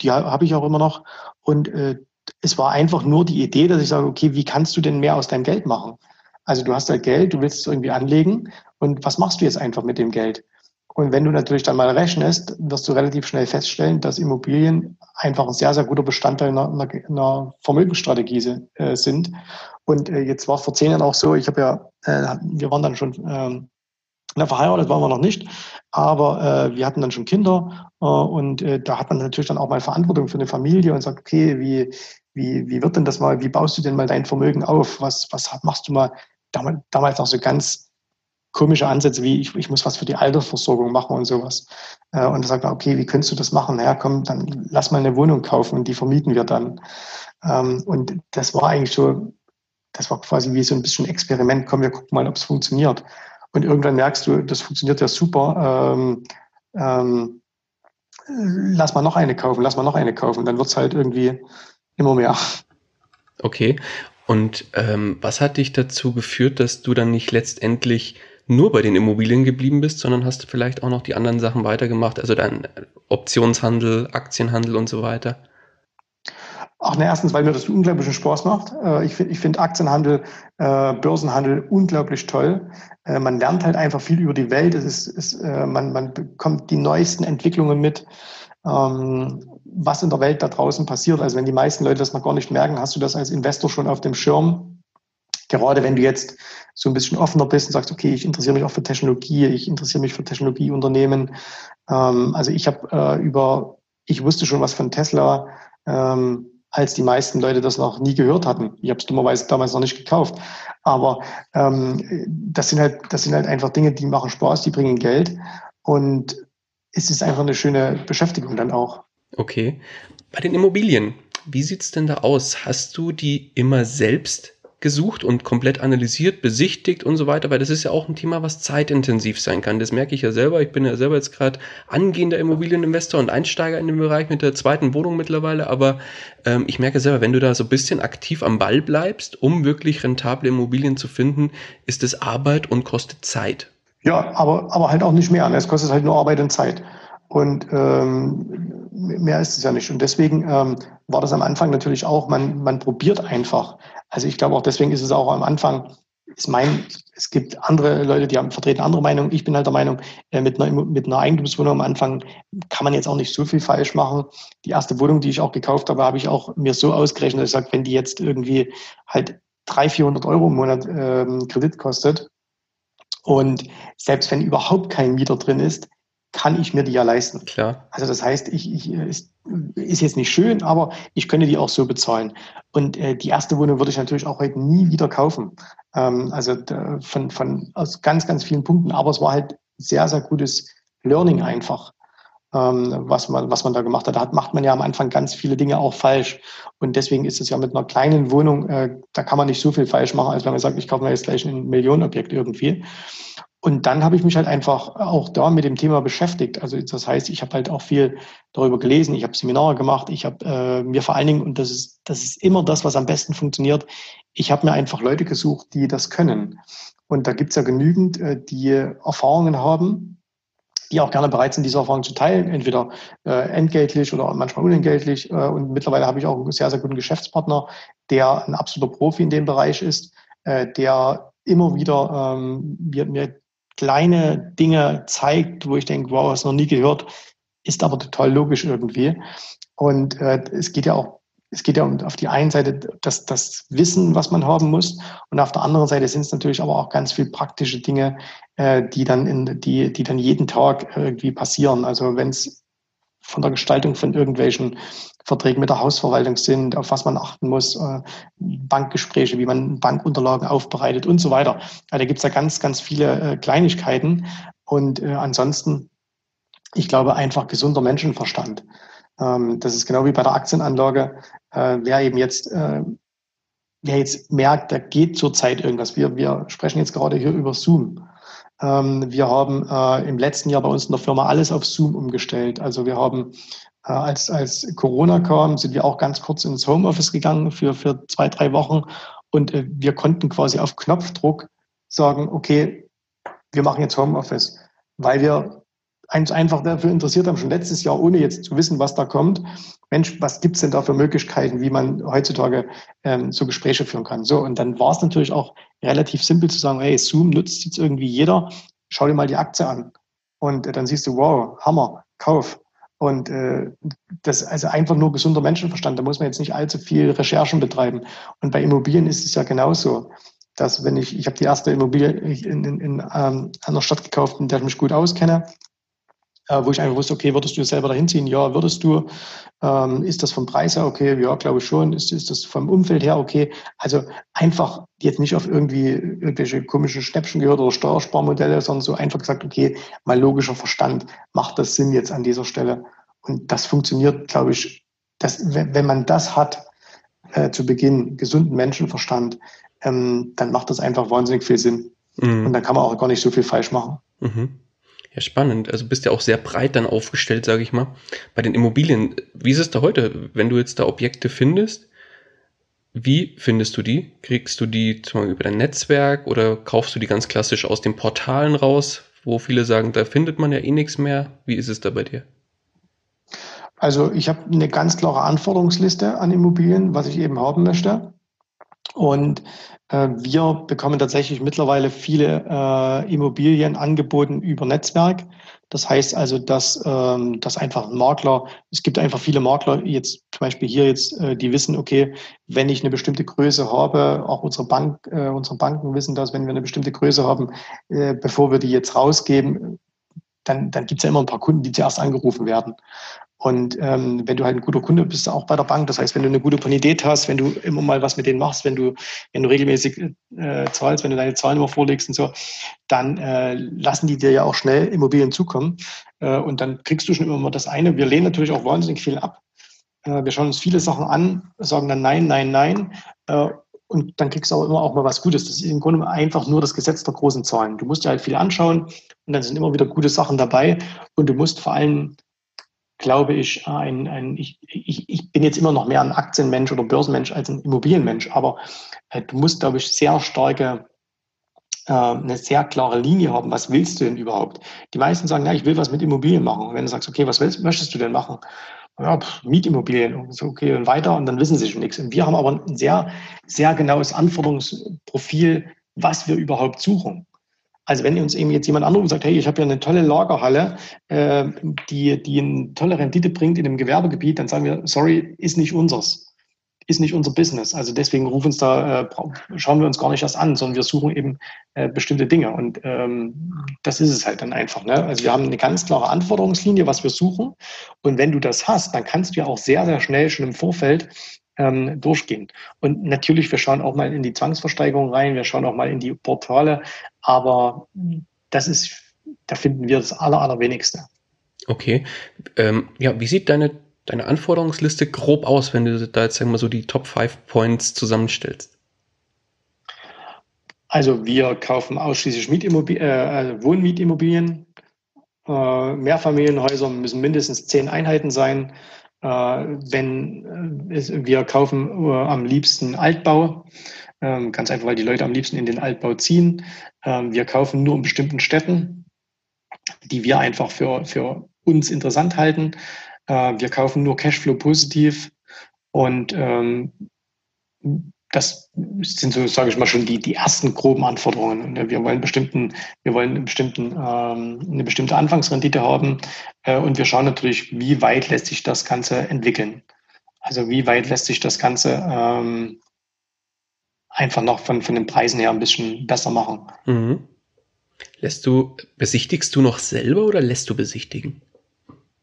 die habe ich auch immer noch. Und äh, es war einfach nur die Idee, dass ich sage, okay, wie kannst du denn mehr aus deinem Geld machen? Also du hast halt Geld, du willst es irgendwie anlegen und was machst du jetzt einfach mit dem Geld? Und wenn du natürlich dann mal rechnest, wirst du relativ schnell feststellen, dass Immobilien einfach ein sehr, sehr guter Bestandteil einer, einer, Vermögensstrategie äh, sind. Und äh, jetzt war es vor zehn Jahren auch so, ich habe ja, äh, wir waren dann schon ähm, na, verheiratet waren wir noch nicht, aber wir hatten dann schon Kinder und da hat man natürlich dann auch mal Verantwortung für eine Familie und sagt, okay, wie, wie, wie wird denn das mal, wie baust du denn mal dein Vermögen auf? Was, was machst du mal? Damals, noch so ganz komische Ansätze wie, ich, ich muss was für die Altersversorgung machen und sowas. Äh, und da sagt man, okay, wie könntest du das machen? Naja, komm, dann lass mal eine Wohnung kaufen und die vermieten wir dann. Ähm, und das war eigentlich so, das war quasi wie so ein bisschen Experiment. Komm, wir gucken mal, ob es funktioniert. Und irgendwann merkst du, das funktioniert ja super. Ähm, ähm, lass mal noch eine kaufen, lass mal noch eine kaufen. Dann wird es halt irgendwie immer mehr. Okay. Und ähm, was hat dich dazu geführt, dass du dann nicht letztendlich nur bei den Immobilien geblieben bist, sondern hast vielleicht auch noch die anderen Sachen weitergemacht, also dein Optionshandel, Aktienhandel und so weiter? Ach, ne, erstens, weil mir das unglaublichen Spaß macht. Äh, ich finde ich find Aktienhandel, äh, Börsenhandel unglaublich toll. Äh, man lernt halt einfach viel über die Welt. Es ist, ist, man, man bekommt die neuesten Entwicklungen mit, ähm, was in der Welt da draußen passiert. Also wenn die meisten Leute das noch gar nicht merken, hast du das als Investor schon auf dem Schirm. gerade wenn du jetzt so ein bisschen offener bist und sagst, okay, ich interessiere mich auch für Technologie, ich interessiere mich für Technologieunternehmen. Ähm, also ich habe äh, über, ich wusste schon was von Tesla, ähm, als die meisten Leute das noch nie gehört hatten. Ich habe es dummerweise damals noch nicht gekauft. Aber ähm, das sind halt, das sind halt einfach Dinge, die machen Spaß, die bringen Geld und es ist einfach eine schöne Beschäftigung dann auch. Okay. Bei den Immobilien, wie sieht's denn da aus? Hast du die immer selbst gesucht und komplett analysiert, besichtigt und so weiter, weil das ist ja auch ein Thema, was zeitintensiv sein kann. Das merke ich ja selber. Ich bin ja selber jetzt gerade angehender Immobilieninvestor und Einsteiger in dem Bereich mit der zweiten Wohnung mittlerweile, aber ähm, ich merke selber, wenn du da so ein bisschen aktiv am Ball bleibst, um wirklich rentable Immobilien zu finden, ist es Arbeit und kostet Zeit. Ja, aber, aber halt auch nicht mehr. Es kostet halt nur Arbeit und Zeit. Und ähm, mehr ist es ja nicht. Und deswegen ähm, war das am Anfang natürlich auch, man, man probiert einfach. Also ich glaube auch deswegen ist es auch am Anfang, ist mein, es gibt andere Leute, die haben vertreten andere Meinungen. Ich bin halt der Meinung, äh, mit, einer, mit einer Eigentumswohnung am Anfang kann man jetzt auch nicht so viel falsch machen. Die erste Wohnung, die ich auch gekauft habe, habe ich auch mir so ausgerechnet, dass ich sage, wenn die jetzt irgendwie halt 300, 400 Euro im Monat ähm, Kredit kostet und selbst wenn überhaupt kein Mieter drin ist, kann ich mir die ja leisten. Klar. Also das heißt, ich, ich ist, ist jetzt nicht schön, aber ich könnte die auch so bezahlen. Und äh, die erste Wohnung würde ich natürlich auch heute nie wieder kaufen. Ähm, also von, von aus ganz, ganz vielen Punkten. Aber es war halt sehr, sehr gutes Learning einfach, ähm, was man, was man da gemacht hat. Da hat, macht man ja am Anfang ganz viele Dinge auch falsch. Und deswegen ist es ja mit einer kleinen Wohnung, äh, da kann man nicht so viel falsch machen, als wenn man sagt, ich kaufe mir jetzt gleich ein Millionenobjekt irgendwie. Und dann habe ich mich halt einfach auch da mit dem Thema beschäftigt. Also das heißt, ich habe halt auch viel darüber gelesen, ich habe Seminare gemacht, ich habe äh, mir vor allen Dingen, und das ist, das ist immer das, was am besten funktioniert, ich habe mir einfach Leute gesucht, die das können. Und da gibt's ja genügend, äh, die Erfahrungen haben, die auch gerne bereit sind, diese Erfahrungen zu teilen, entweder äh, entgeltlich oder manchmal unentgeltlich. Äh, und mittlerweile habe ich auch einen sehr, sehr guten Geschäftspartner, der ein absoluter Profi in dem Bereich ist, äh, der immer wieder ähm, mir, mir kleine Dinge zeigt, wo ich denke, wow, hast noch nie gehört, ist aber total logisch irgendwie. Und äh, es geht ja auch, es geht ja um, auf die einen Seite das, das Wissen, was man haben muss, und auf der anderen Seite sind es natürlich aber auch ganz viel praktische Dinge, äh, die dann in, die, die dann jeden Tag irgendwie passieren. Also wenn es von der Gestaltung von irgendwelchen Verträgen mit der Hausverwaltung sind, auf was man achten muss, äh, Bankgespräche, wie man Bankunterlagen aufbereitet und so weiter. Also da gibt es ja ganz, ganz viele äh, Kleinigkeiten. Und äh, ansonsten, ich glaube, einfach gesunder Menschenverstand. Ähm, das ist genau wie bei der Aktienanlage. wer eben jetzt wer jetzt merkt, da geht zurzeit irgendwas. Wir, wir sprechen jetzt gerade hier über Zoom. Ähm, wir haben äh, im letzten Jahr bei uns in der Firma alles auf Zoom umgestellt. Also wir haben äh, als, als Corona kam, sind wir auch ganz kurz ins Homeoffice gegangen für, für zwei, drei Wochen und äh, wir konnten quasi auf Knopfdruck sagen, okay, wir machen jetzt Homeoffice, weil wir uns einfach dafür interessiert haben, schon letztes Jahr, ohne jetzt zu wissen, was da kommt. Mensch, was gibt's denn da für Möglichkeiten, wie man heutzutage ähm, so Gespräche führen kann? So, und dann war es natürlich auch relativ simpel zu sagen, hey, Zoom nutzt jetzt irgendwie jeder, schau dir mal die Aktie an. Und äh, dann siehst du, wow, Hammer, Kauf. Und äh, das also einfach nur gesunder Menschenverstand. Da muss man jetzt nicht allzu viel Recherchen betreiben. Und bei Immobilien ist es ja genauso, dass wenn ich, ich habe die erste Immobilie in, in, in ähm, einer Stadt gekauft, in der ich mich gut auskenne, äh, wo ich einfach wusste, okay, würdest du selber dahin ziehen? Ja, würdest du. Ähm, ist das vom Preis her okay? Ja, glaube ich schon. Ist, ist das vom Umfeld her okay? Also einfach jetzt nicht auf irgendwie irgendwelche komischen Schnäppchen gehört oder Steuersparmodelle, sondern so einfach gesagt, okay, mal logischer Verstand, macht das Sinn jetzt an dieser Stelle? Und das funktioniert, glaube ich, dass, wenn man das hat, äh, zu Beginn, gesunden Menschenverstand, ähm, dann macht das einfach wahnsinnig viel Sinn. Mhm. Und dann kann man auch gar nicht so viel falsch machen. Mhm. Ja, spannend. Also bist ja auch sehr breit dann aufgestellt, sage ich mal. Bei den Immobilien, wie ist es da heute, wenn du jetzt da Objekte findest? Wie findest du die? Kriegst du die zum Beispiel über dein Netzwerk oder kaufst du die ganz klassisch aus den Portalen raus, wo viele sagen, da findet man ja eh nichts mehr? Wie ist es da bei dir? Also ich habe eine ganz klare Anforderungsliste an Immobilien, was ich eben haben möchte. Und äh, wir bekommen tatsächlich mittlerweile viele äh, Immobilien angeboten über Netzwerk. Das heißt also, dass, ähm, dass einfach ein Makler, es gibt einfach viele Makler, jetzt zum Beispiel hier jetzt, äh, die wissen, okay, wenn ich eine bestimmte Größe habe, auch unsere Bank, äh, unsere Banken wissen das, wenn wir eine bestimmte Größe haben, äh, bevor wir die jetzt rausgeben, dann, dann gibt es ja immer ein paar Kunden, die zuerst angerufen werden. Und ähm, wenn du halt ein guter Kunde bist, auch bei der Bank, das heißt, wenn du eine gute Bonität hast, wenn du immer mal was mit denen machst, wenn du, wenn du regelmäßig äh, zahlst, wenn du deine Zahlen immer vorlegst und so, dann äh, lassen die dir ja auch schnell Immobilien zukommen. Äh, und dann kriegst du schon immer mal das eine. Wir lehnen natürlich auch wahnsinnig viel ab. Äh, wir schauen uns viele Sachen an, sagen dann nein, nein, nein. Äh, und dann kriegst du auch immer auch mal was Gutes. Das ist im Grunde einfach nur das Gesetz der großen Zahlen. Du musst dir halt viel anschauen und dann sind immer wieder gute Sachen dabei. Und du musst vor allem glaube ich, ein, ein ich, ich, ich bin jetzt immer noch mehr ein Aktienmensch oder Börsenmensch als ein Immobilienmensch, aber äh, du musst, glaube ich, sehr starke, äh, eine sehr klare Linie haben. Was willst du denn überhaupt? Die meisten sagen, ja, ich will was mit Immobilien machen. Und wenn du sagst, okay, was willst, möchtest du denn machen? Ja, pff, Mietimmobilien und so, okay, und weiter, und dann wissen sie schon nichts. Und wir haben aber ein sehr, sehr genaues Anforderungsprofil, was wir überhaupt suchen. Also wenn uns eben jetzt jemand anruft und sagt, hey, ich habe ja eine tolle Lagerhalle, äh, die, die eine tolle Rendite bringt in einem Gewerbegebiet, dann sagen wir, sorry, ist nicht unseres. Ist nicht unser Business. Also deswegen rufen uns da, äh, schauen wir uns gar nicht das an, sondern wir suchen eben äh, bestimmte Dinge. Und ähm, das ist es halt dann einfach. Ne? Also wir haben eine ganz klare Anforderungslinie, was wir suchen. Und wenn du das hast, dann kannst du ja auch sehr, sehr schnell schon im Vorfeld ähm, durchgehen. Und natürlich, wir schauen auch mal in die Zwangsversteigerung rein, wir schauen auch mal in die Portale, aber das ist, da finden wir das aller, allerwenigste. Okay. Ähm, ja, wie sieht deine, deine Anforderungsliste grob aus, wenn du da jetzt sagen wir so die Top 5 Points zusammenstellst? Also wir kaufen ausschließlich Mietimmobilien, äh, also Wohnmietimmobilien. Äh, Mehrfamilienhäuser müssen mindestens zehn Einheiten sein. Äh, wenn äh, wir kaufen äh, am liebsten Altbau, ähm, ganz einfach, weil die Leute am liebsten in den Altbau ziehen. Ähm, wir kaufen nur in bestimmten Städten, die wir einfach für, für uns interessant halten. Wir kaufen nur Cashflow positiv und ähm, das sind so, sage ich mal, schon die, die ersten groben Anforderungen. Wir wollen bestimmten, wir wollen einen bestimmten, ähm, eine bestimmte Anfangsrendite haben äh, und wir schauen natürlich, wie weit lässt sich das Ganze entwickeln. Also wie weit lässt sich das Ganze ähm, einfach noch von, von den Preisen her ein bisschen besser machen. Mhm. Lässt du, besichtigst du noch selber oder lässt du besichtigen?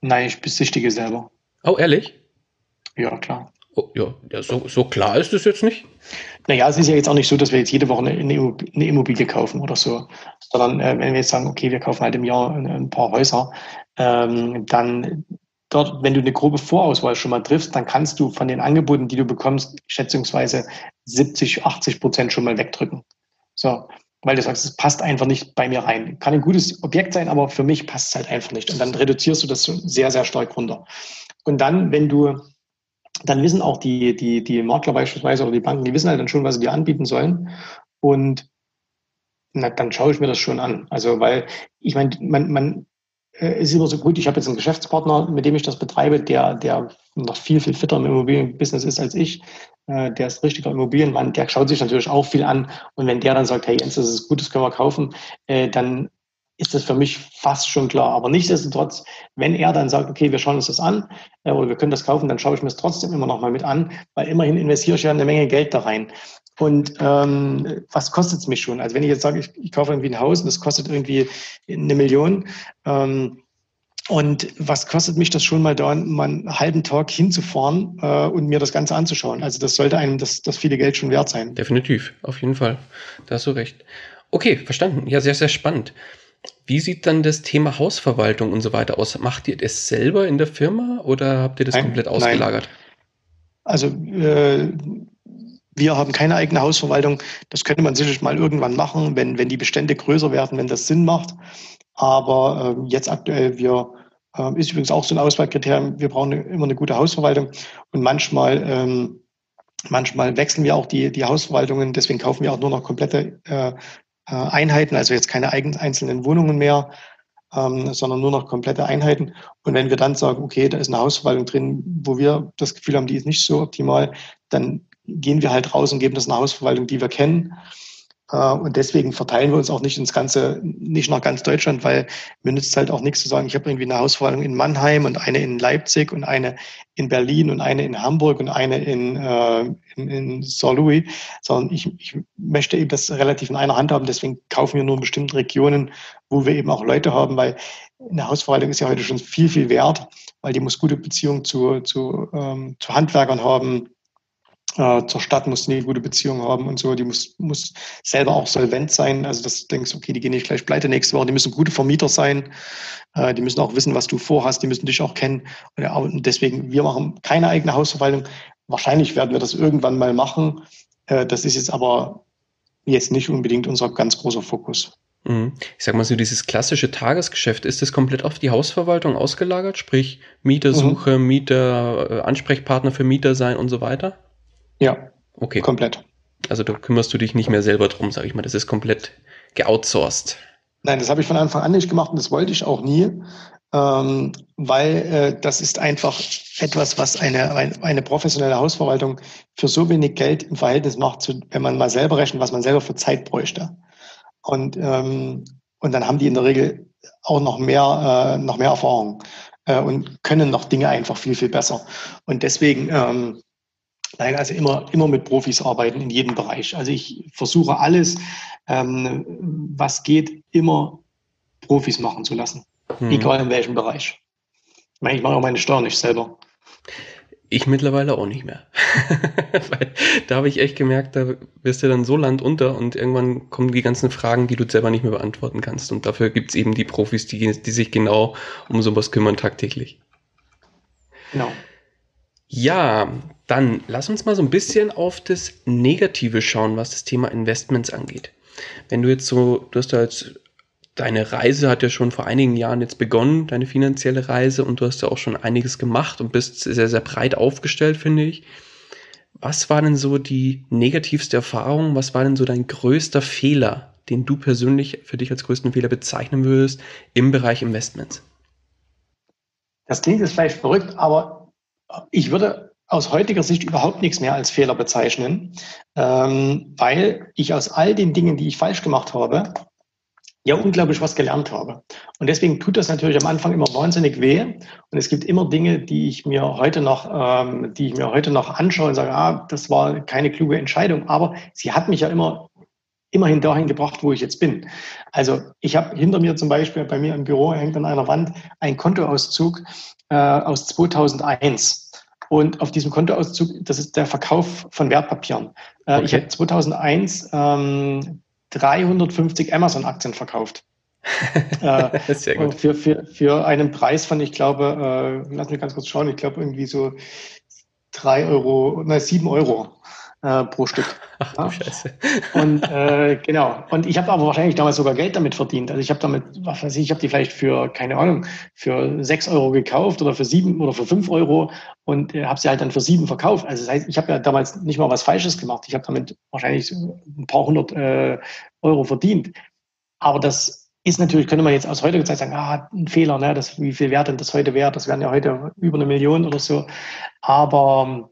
Nein, ich besichtige selber. Oh, ehrlich? Ja, klar. Oh, ja, ja so, so klar ist es jetzt nicht. Naja, es ist ja jetzt auch nicht so, dass wir jetzt jede Woche eine Immobilie kaufen oder so, sondern äh, wenn wir jetzt sagen, okay, wir kaufen halt im Jahr ein, ein paar Häuser, ähm, dann dort, wenn du eine grobe Vorauswahl schon mal triffst, dann kannst du von den Angeboten, die du bekommst, schätzungsweise 70, 80 Prozent schon mal wegdrücken. So, weil du sagst, es passt einfach nicht bei mir rein. Kann ein gutes Objekt sein, aber für mich passt es halt einfach nicht. Und dann reduzierst du das sehr, sehr stark runter. Und dann, wenn du dann wissen auch die, die, die Makler beispielsweise oder die Banken, die wissen halt dann schon, was sie dir anbieten sollen. Und na, dann schaue ich mir das schon an. Also, weil ich meine, man, man äh, ist immer so gut, ich habe jetzt einen Geschäftspartner, mit dem ich das betreibe, der, der noch viel, viel fitter im Immobilienbusiness ist als ich. Äh, der ist richtiger Immobilienmann, der schaut sich natürlich auch viel an. Und wenn der dann sagt, hey Jens, das ist gut, das können wir kaufen, äh, dann ist das für mich fast schon klar. Aber nichtsdestotrotz, wenn er dann sagt, okay, wir schauen uns das an äh, oder wir können das kaufen, dann schaue ich mir es trotzdem immer noch mal mit an, weil immerhin investiere ich ja eine Menge Geld da rein. Und ähm, was kostet es mich schon? Also wenn ich jetzt sage, ich, ich kaufe irgendwie ein Haus und das kostet irgendwie eine Million, ähm, und was kostet mich das schon mal da, mal einen halben Tag hinzufahren äh, und mir das Ganze anzuschauen? Also das sollte einem das, das viele Geld schon wert sein. Definitiv, auf jeden Fall. Da hast du recht. Okay, verstanden. Ja, sehr, sehr spannend. Wie sieht dann das Thema Hausverwaltung und so weiter aus? Macht ihr das selber in der Firma oder habt ihr das nein, komplett ausgelagert? Nein. Also äh, wir haben keine eigene Hausverwaltung. Das könnte man sicherlich mal irgendwann machen, wenn, wenn die Bestände größer werden, wenn das Sinn macht. Aber äh, jetzt aktuell, wir äh, ist übrigens auch so ein Auswahlkriterium, wir brauchen immer eine gute Hausverwaltung. Und manchmal, ähm, manchmal wechseln wir auch die, die Hausverwaltungen, deswegen kaufen wir auch nur noch komplette äh, Einheiten, also jetzt keine einzelnen Wohnungen mehr, ähm, sondern nur noch komplette Einheiten. Und wenn wir dann sagen, okay, da ist eine Hausverwaltung drin, wo wir das Gefühl haben, die ist nicht so optimal, dann gehen wir halt raus und geben das einer Hausverwaltung, die wir kennen. Äh, und deswegen verteilen wir uns auch nicht ins ganze, nicht nach ganz Deutschland, weil mir nützt halt auch nichts zu sagen, ich habe irgendwie eine Hausverwaltung in Mannheim und eine in Leipzig und eine in Berlin und eine in Hamburg und eine in, äh, in, in Saint Louis, sondern ich, ich möchte eben das relativ in einer Hand haben. Deswegen kaufen wir nur in bestimmten Regionen, wo wir eben auch Leute haben, weil eine Hausverwaltung ist ja heute schon viel, viel wert, weil die muss gute Beziehungen zu, zu, ähm, zu Handwerkern haben, äh, zur Stadt muss eine gute Beziehung haben und so. Die muss, muss selber auch solvent sein. Also, dass du denkst, okay, die gehen nicht gleich pleite nächste Woche. Die müssen gute Vermieter sein. Äh, die müssen auch wissen, was du vorhast. Die müssen dich auch kennen. Und deswegen, wir machen keine eigene Hausverwaltung. Wahrscheinlich werden wir das irgendwann mal machen. Äh, das ist jetzt aber jetzt nicht unbedingt unser ganz großer Fokus. Mhm. Ich sag mal so, dieses klassische Tagesgeschäft, ist das komplett auf die Hausverwaltung ausgelagert? Sprich, Mietersuche, mhm. Mieter, Ansprechpartner für Mieter sein und so weiter? Ja. Okay. Komplett. Also da kümmerst du dich nicht mehr selber drum, sag ich mal. Das ist komplett geoutsourced. Nein, das habe ich von Anfang an nicht gemacht und das wollte ich auch nie, ähm, weil äh, das ist einfach etwas, was eine, eine, eine professionelle Hausverwaltung für so wenig Geld im Verhältnis macht, zu, wenn man mal selber rechnet, was man selber für Zeit bräuchte. Und, ähm, und dann haben die in der Regel auch noch mehr, äh, noch mehr Erfahrung äh, und können noch Dinge einfach viel, viel besser. Und deswegen ähm, Nein, also immer, immer mit Profis arbeiten in jedem Bereich. Also ich versuche alles, ähm, was geht, immer Profis machen zu lassen. Hm. Egal in welchem Bereich. Ich meine, ich mache auch meine Steuern nicht selber. Ich mittlerweile auch nicht mehr. Weil da habe ich echt gemerkt, da wirst du dann so landunter und irgendwann kommen die ganzen Fragen, die du selber nicht mehr beantworten kannst. Und dafür gibt es eben die Profis, die, die sich genau um sowas kümmern tagtäglich. Genau. Ja, dann lass uns mal so ein bisschen auf das Negative schauen, was das Thema Investments angeht. Wenn du jetzt so, du hast ja jetzt, deine Reise hat ja schon vor einigen Jahren jetzt begonnen, deine finanzielle Reise, und du hast ja auch schon einiges gemacht und bist sehr, sehr breit aufgestellt, finde ich. Was war denn so die negativste Erfahrung? Was war denn so dein größter Fehler, den du persönlich für dich als größten Fehler bezeichnen würdest im Bereich Investments? Das klingt jetzt vielleicht verrückt, aber ich würde aus heutiger Sicht überhaupt nichts mehr als Fehler bezeichnen, ähm, weil ich aus all den Dingen, die ich falsch gemacht habe, ja unglaublich was gelernt habe. Und deswegen tut das natürlich am Anfang immer wahnsinnig weh. Und es gibt immer Dinge, die ich mir heute noch, ähm, die ich mir heute noch anschaue und sage, ah, das war keine kluge Entscheidung. Aber sie hat mich ja immer immerhin dahin gebracht, wo ich jetzt bin. Also ich habe hinter mir zum Beispiel, bei mir im Büro hängt an einer Wand ein Kontoauszug äh, aus 2001. Und auf diesem Kontoauszug, das ist der Verkauf von Wertpapieren. Äh, okay. Ich habe 2001 ähm, 350 Amazon-Aktien verkauft. äh, Sehr gut. Für, für, für einen Preis von, ich glaube, äh, lass mich ganz kurz schauen, ich glaube irgendwie so drei Euro, nein, sieben Euro äh, pro Stück. Ach. Scheiße. Und äh, genau. Und ich habe aber wahrscheinlich damals sogar Geld damit verdient. Also ich habe damit, was weiß ich, ich habe die vielleicht für, keine Ahnung, für sechs Euro gekauft oder für sieben oder für fünf Euro und äh, habe sie halt dann für sieben verkauft. Also das heißt, ich habe ja damals nicht mal was Falsches gemacht. Ich habe damit wahrscheinlich ein paar hundert äh, Euro verdient. Aber das ist natürlich, könnte man jetzt aus heutiger Zeit sagen, ah, ein Fehler, ne? Das, wie viel wert denn das heute wert? Das wären ja heute über eine Million oder so. Aber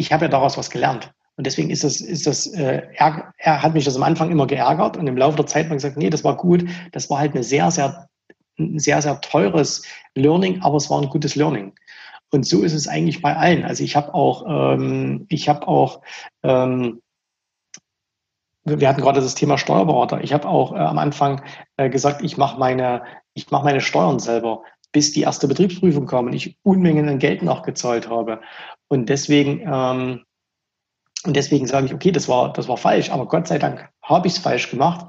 ich habe ja daraus was gelernt. Und deswegen ist das, ist das, äh, er, er hat mich das am Anfang immer geärgert und im Laufe der Zeit hat man gesagt, nee, das war gut. Das war halt eine sehr, sehr, ein sehr, sehr teures Learning, aber es war ein gutes Learning. Und so ist es eigentlich bei allen. Also ich habe auch, ähm, ich habe auch, ähm, wir hatten gerade das Thema Steuerberater. Ich habe auch äh, am Anfang äh, gesagt, ich mache meine, ich mache meine Steuern selber, bis die erste Betriebsprüfung kam und ich Unmengen an Geld nachgezahlt habe. Und deswegen, ähm, und deswegen sage ich, okay, das war, das war falsch, aber Gott sei Dank habe ich es falsch gemacht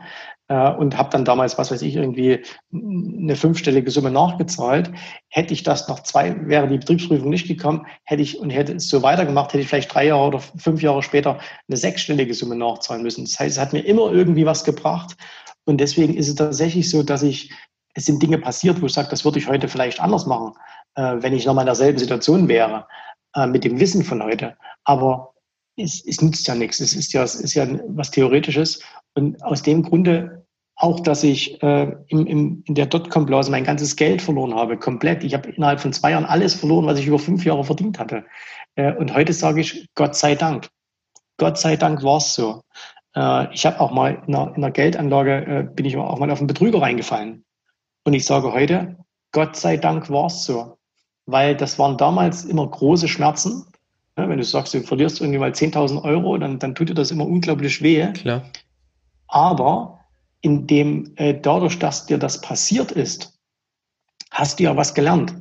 äh, und habe dann damals, was weiß ich, irgendwie eine fünfstellige Summe nachgezahlt. Hätte ich das noch zwei, wäre die Betriebsprüfung nicht gekommen, hätte ich und hätte es so weitergemacht, hätte ich vielleicht drei Jahre oder fünf Jahre später eine sechsstellige Summe nachzahlen müssen. Das heißt, es hat mir immer irgendwie was gebracht. Und deswegen ist es tatsächlich so, dass ich, es sind Dinge passiert, wo ich sage, das würde ich heute vielleicht anders machen, äh, wenn ich nochmal in derselben Situation wäre äh, mit dem Wissen von heute. Aber es, es nützt ja nichts. Es ist ja, es ist ja was Theoretisches. Und aus dem Grunde auch, dass ich äh, im, im, in der Dotcom-Blase mein ganzes Geld verloren habe, komplett. Ich habe innerhalb von zwei Jahren alles verloren, was ich über fünf Jahre verdient hatte. Äh, und heute sage ich, Gott sei Dank. Gott sei Dank war es so. Äh, ich habe auch mal in einer, in einer Geldanlage, äh, bin ich auch mal auf einen Betrüger reingefallen. Und ich sage heute, Gott sei Dank war es so. Weil das waren damals immer große Schmerzen. Wenn du sagst, du verlierst irgendwie mal 10.000 Euro, dann, dann tut dir das immer unglaublich weh. Klar. Aber in dem, äh, dadurch, dass dir das passiert ist, hast du ja was gelernt.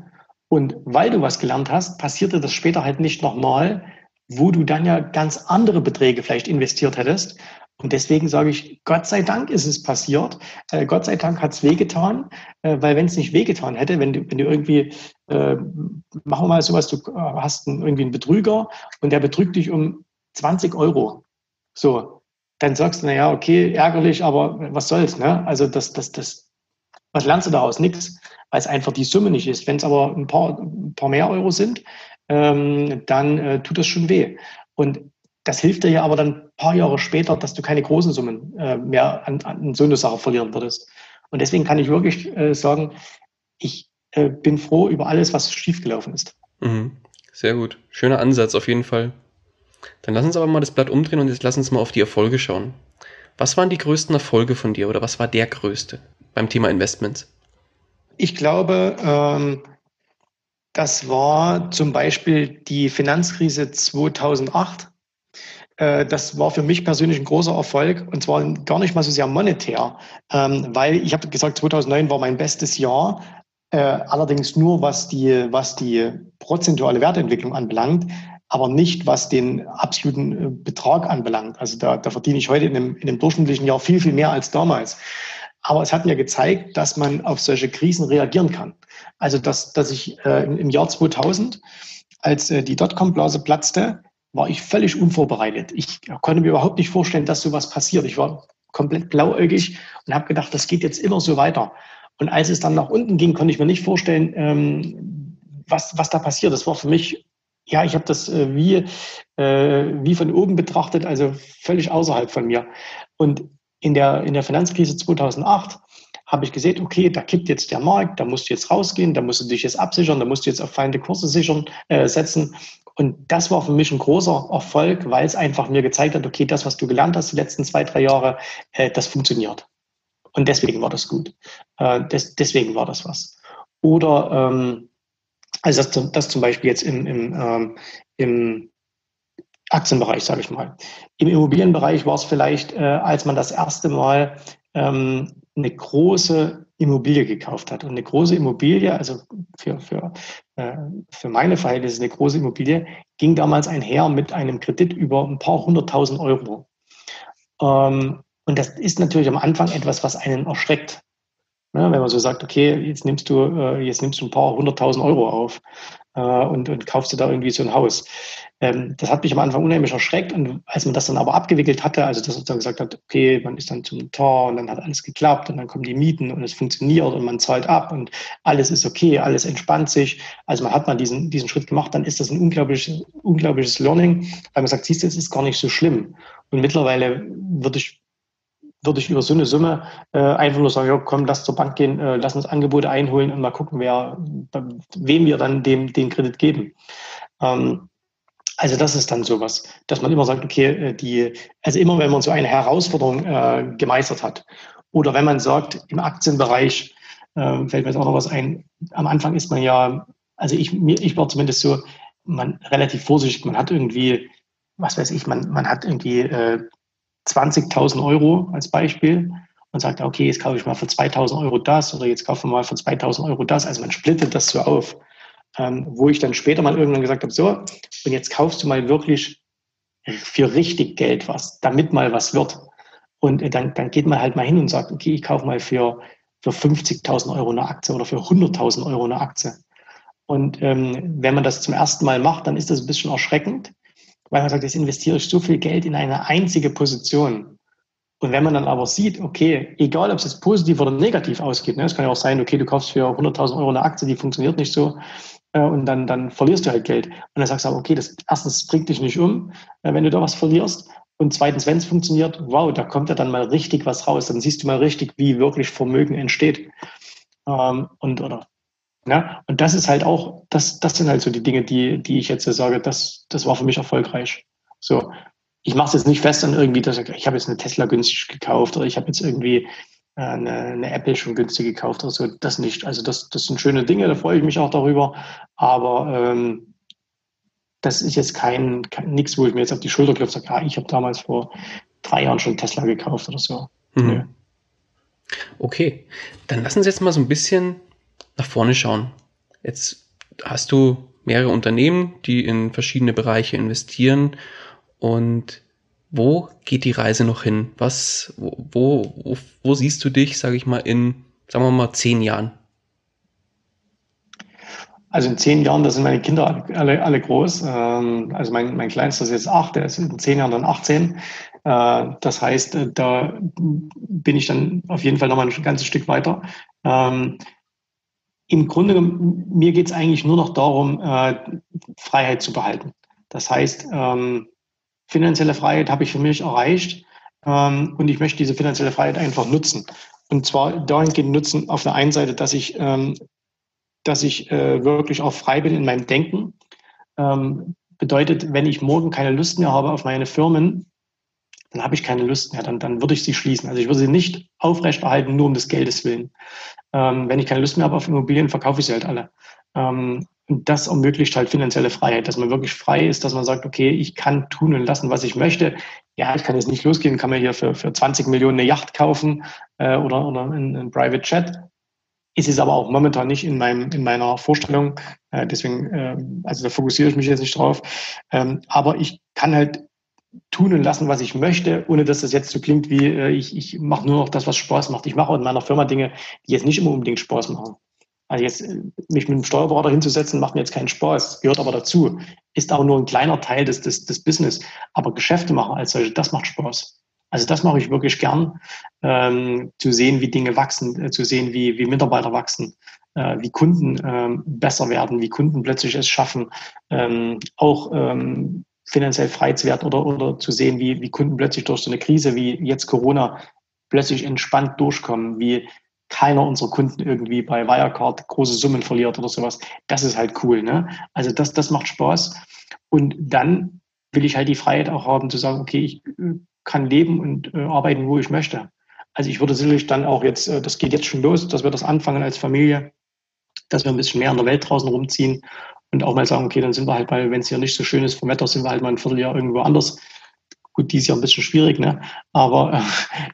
Und weil du was gelernt hast, passierte das später halt nicht nochmal, wo du dann ja ganz andere Beträge vielleicht investiert hättest. Und deswegen sage ich, Gott sei Dank ist es passiert. Äh, Gott sei Dank hat es wehgetan, äh, weil wenn es nicht wehgetan hätte, wenn du, wenn du irgendwie, äh, machen wir mal sowas, du äh, hast einen, irgendwie einen Betrüger und der betrügt dich um 20 Euro. So, dann sagst du, na ja, okay, ärgerlich, aber was soll's, ne? Also das, das, das, was lernst du daraus? Nix, weil es einfach die Summe nicht ist. Wenn es aber ein paar, ein paar mehr Euro sind, ähm, dann äh, tut das schon weh. Und das hilft dir ja aber dann paar Jahre später, dass du keine großen Summen äh, mehr an, an so eine Sache verlieren würdest. Und deswegen kann ich wirklich äh, sagen, ich äh, bin froh über alles, was schiefgelaufen ist. Mhm. Sehr gut. Schöner Ansatz auf jeden Fall. Dann lass uns aber mal das Blatt umdrehen und jetzt lass uns mal auf die Erfolge schauen. Was waren die größten Erfolge von dir oder was war der größte beim Thema Investments? Ich glaube, ähm, das war zum Beispiel die Finanzkrise 2008. Äh, das war für mich persönlich ein großer Erfolg und zwar gar nicht mal so sehr monetär, ähm, weil ich habe gesagt, 2009 war mein bestes Jahr, äh, allerdings nur was die, was die prozentuale Wertentwicklung anbelangt, aber nicht was den absoluten äh, Betrag anbelangt. Also da, da verdiene ich heute in einem, in einem durchschnittlichen Jahr viel, viel mehr als damals. Aber es hat mir gezeigt, dass man auf solche Krisen reagieren kann. Also, dass, dass ich im Jahr 2000, als die Dotcom-Blase platzte, war ich völlig unvorbereitet. Ich konnte mir überhaupt nicht vorstellen, dass sowas passiert. Ich war komplett blauäugig und habe gedacht, das geht jetzt immer so weiter. Und als es dann nach unten ging, konnte ich mir nicht vorstellen, ähm, was, was da passiert. Das war für mich, ja, ich habe das äh, wie, äh, wie von oben betrachtet, also völlig außerhalb von mir. Und in der, in der Finanzkrise 2008 habe ich gesehen, okay, da kippt jetzt der Markt, da musst du jetzt rausgehen, da musst du dich jetzt absichern, da musst du jetzt auf feinde Kurse sichern, äh, setzen. Und das war für mich ein großer Erfolg, weil es einfach mir gezeigt hat, okay, das, was du gelernt hast die letzten zwei, drei Jahre, äh, das funktioniert. Und deswegen war das gut. Äh, des, deswegen war das was. Oder ähm, also das, das zum Beispiel jetzt im, im, ähm, im Aktienbereich, sage ich mal. Im Immobilienbereich war es vielleicht, äh, als man das erste Mal ähm, eine große Immobilie gekauft hat. Und eine große Immobilie, also für, für, äh, für meine Verhältnisse eine große Immobilie, ging damals einher mit einem Kredit über ein paar hunderttausend Euro. Ähm, und das ist natürlich am Anfang etwas, was einen erschreckt. Ja, wenn man so sagt, okay, jetzt nimmst du, äh, jetzt nimmst du ein paar hunderttausend Euro auf äh, und, und kaufst du da irgendwie so ein Haus. Ähm, das hat mich am Anfang unheimlich erschreckt und als man das dann aber abgewickelt hatte, also dass man dann gesagt hat, okay, man ist dann zum Tor und dann hat alles geklappt und dann kommen die Mieten und es funktioniert und man zahlt ab und alles ist okay, alles entspannt sich. Also man hat mal diesen, diesen Schritt gemacht, dann ist das ein unglaubliches, unglaubliches Learning, weil man sagt, siehst du, es ist gar nicht so schlimm. Und mittlerweile würde ich würde ich über so eine Summe äh, einfach nur sagen, ja, komm, lass zur Bank gehen, äh, lass uns Angebote einholen und mal gucken, wer, wem wir dann dem, den Kredit geben. Ähm, also das ist dann sowas, dass man immer sagt, okay, äh, die, also immer wenn man so eine Herausforderung äh, gemeistert hat oder wenn man sagt, im Aktienbereich äh, fällt mir jetzt auch noch was ein, am Anfang ist man ja, also ich, mir, ich war zumindest so, man relativ vorsichtig, man hat irgendwie, was weiß ich, man, man hat irgendwie äh, 20.000 Euro als Beispiel und sagt, okay, jetzt kaufe ich mal für 2.000 Euro das oder jetzt kaufe ich mal für 2.000 Euro das. Also man splittet das so auf ähm, wo ich dann später mal irgendwann gesagt habe, so, und jetzt kaufst du mal wirklich für richtig Geld was, damit mal was wird. Und äh, dann, dann geht man halt mal hin und sagt, okay, ich kaufe mal für, für 50.000 Euro eine Aktie oder für 100.000 Euro eine Aktie. Und ähm, wenn man das zum ersten Mal macht, dann ist das ein bisschen erschreckend, weil man sagt, jetzt investiere ich so viel Geld in eine einzige Position. Und wenn man dann aber sieht, okay, egal ob es jetzt positiv oder negativ ausgeht, ne, es kann ja auch sein, okay, du kaufst für 100.000 Euro eine Aktie, die funktioniert nicht so, äh, und dann, dann verlierst du halt Geld. Und dann sagst du, okay, das erstens bringt dich nicht um, äh, wenn du da was verlierst. Und zweitens, wenn es funktioniert, wow, da kommt ja dann mal richtig was raus. Dann siehst du mal richtig, wie wirklich Vermögen entsteht. Ähm, und, oder, ja, und das ist halt auch, das, das sind halt so die Dinge, die, die ich jetzt sage, das, das war für mich erfolgreich. So. ich mache es jetzt nicht fest an irgendwie, dass ich, ich habe jetzt eine Tesla günstig gekauft oder ich habe jetzt irgendwie äh, eine, eine, Apple schon günstig gekauft oder so. Das nicht. Also das, das sind schöne Dinge, da freue ich mich auch darüber. Aber ähm, das ist jetzt kein, kein nichts, wo ich mir jetzt auf die Schulter klopfe und sage, ja, ich habe damals vor drei Jahren schon Tesla gekauft oder so. Mhm. Okay, dann lassen Sie jetzt mal so ein bisschen nach vorne schauen. Jetzt hast du mehrere Unternehmen, die in verschiedene Bereiche investieren und wo geht die Reise noch hin? Was, wo, wo, wo siehst du dich, sage ich mal, in, sagen wir mal, zehn Jahren? Also in zehn Jahren, da sind meine Kinder alle, alle groß. Ähm, also mein, mein Kleinster ist jetzt acht, der ist in zehn Jahren dann 18. Äh, das heißt, äh, da bin ich dann auf jeden Fall nochmal ein ganzes Stück weiter. Ähm, Im Grunde, mir geht es eigentlich nur noch darum, äh, Freiheit zu behalten. Das heißt, ähm, finanzielle Freiheit habe ich für mich erreicht und ich möchte diese finanzielle Freiheit einfach nutzen. Und zwar dahingehend nutzen auf der einen Seite, dass ich dass ich äh, wirklich auch frei bin in meinem Denken. Ähm, bedeutet, wenn ich morgen keine Lust mehr habe auf meine Firmen, dann habe ich keine Lust mehr, dann, dann würde ich sie schließen. Also ich würde sie nicht aufrechterhalten, nur um des Geldes willen. Ähm, wenn ich keine Lust mehr habe auf Immobilien, verkaufe ich sie halt alle. Ähm, und das ermöglicht halt finanzielle Freiheit, dass man wirklich frei ist, dass man sagt, okay, ich kann tun und lassen, was ich möchte. Ja, ich kann jetzt nicht losgehen, kann mir hier für, für 20 Millionen eine Yacht kaufen äh, oder, oder ein, ein Private Jet. Ist es aber auch momentan nicht in, meinem, in meiner Vorstellung. Äh, deswegen, äh, also da fokussiere ich mich jetzt nicht drauf. Ähm, aber ich kann halt tun und lassen, was ich möchte, ohne dass das jetzt so klingt wie äh, ich, ich mache nur noch das, was Spaß macht. Ich mache auch in meiner Firma Dinge, die jetzt nicht immer unbedingt Spaß machen. Also jetzt äh, mich mit einem Steuerberater hinzusetzen, macht mir jetzt keinen Spaß, gehört aber dazu. Ist aber nur ein kleiner Teil des, des, des Business. Aber Geschäfte machen als solche, das macht Spaß. Also das mache ich wirklich gern, ähm, zu sehen, wie Dinge wachsen, äh, zu sehen, wie, wie Mitarbeiter wachsen, äh, wie Kunden ähm, besser werden, wie Kunden plötzlich es schaffen, ähm, auch ähm, finanziell frei zu werden oder, oder zu sehen, wie, wie Kunden plötzlich durch so eine Krise wie jetzt Corona plötzlich entspannt durchkommen, wie keiner unserer Kunden irgendwie bei Wirecard große Summen verliert oder sowas. Das ist halt cool. Ne? Also das, das macht Spaß. Und dann will ich halt die Freiheit auch haben zu sagen, okay, ich äh, kann leben und äh, arbeiten, wo ich möchte. Also ich würde sicherlich dann auch jetzt, äh, das geht jetzt schon los, dass wir das anfangen als Familie, dass wir ein bisschen mehr in der Welt draußen rumziehen und auch mal sagen, okay, dann sind wir halt mal, wenn es hier nicht so schön ist vom Wetter, sind wir halt mal ein Vierteljahr irgendwo anders. Gut, dieses Jahr ein bisschen schwierig, ne? Aber äh,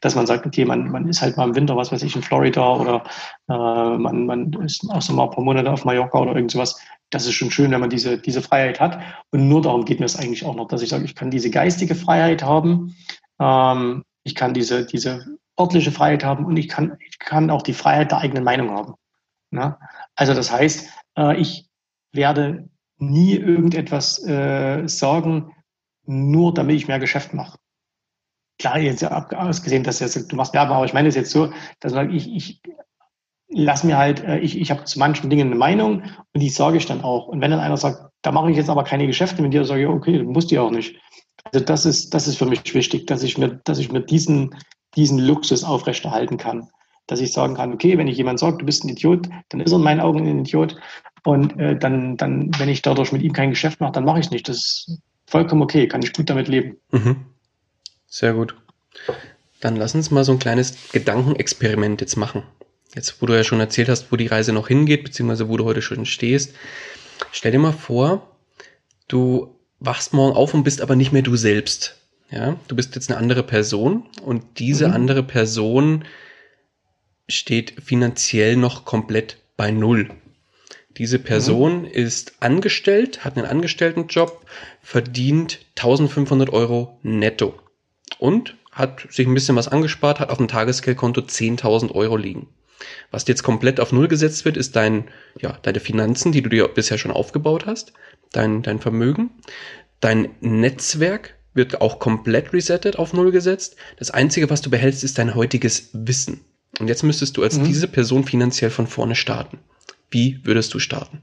dass man sagt, okay, man, man ist halt mal im Winter, was weiß ich, in Florida oder äh, man, man ist auch so mal ein paar Monate auf Mallorca oder irgend sowas das ist schon schön, wenn man diese, diese Freiheit hat. Und nur darum geht mir es eigentlich auch noch, dass ich sage, ich kann diese geistige Freiheit haben, ähm, ich kann diese, diese örtliche Freiheit haben und ich kann, ich kann auch die Freiheit der eigenen Meinung haben. Ne? Also das heißt, äh, ich werde nie irgendetwas äh, sagen, nur damit ich mehr Geschäft mache. Klar, jetzt ausgesehen, dass jetzt, du machst Werbung, aber ich meine es jetzt so, dass ich, ich lass mir halt, äh, ich, ich habe zu manchen Dingen eine Meinung und die sage ich dann auch. Und wenn dann einer sagt, da mache ich jetzt aber keine Geschäfte mit dir, sage ich, okay, musst du auch nicht. Also das ist, das ist für mich wichtig, dass ich mir, dass ich mir diesen, diesen Luxus aufrechterhalten kann. Dass ich sagen kann, okay, wenn ich jemand sagt, du bist ein Idiot, dann ist er in meinen Augen ein Idiot. Und äh, dann, dann, wenn ich dadurch mit ihm kein Geschäft mache, dann mache ich es nicht. Das ist vollkommen okay, kann ich gut damit leben. Mhm. Sehr gut. Dann lass uns mal so ein kleines Gedankenexperiment jetzt machen. Jetzt, wo du ja schon erzählt hast, wo die Reise noch hingeht, beziehungsweise wo du heute schon stehst, stell dir mal vor, du wachst morgen auf und bist aber nicht mehr du selbst. Ja, du bist jetzt eine andere Person und diese mhm. andere Person steht finanziell noch komplett bei Null. Diese Person mhm. ist angestellt, hat einen Angestelltenjob, verdient 1500 Euro netto und hat sich ein bisschen was angespart, hat auf dem Tagesgeldkonto 10.000 Euro liegen. Was jetzt komplett auf Null gesetzt wird, ist dein, ja, deine Finanzen, die du dir bisher schon aufgebaut hast, dein, dein Vermögen. Dein Netzwerk wird auch komplett resettet auf Null gesetzt. Das Einzige, was du behältst, ist dein heutiges Wissen. Und jetzt müsstest du als mhm. diese Person finanziell von vorne starten. Wie würdest du starten?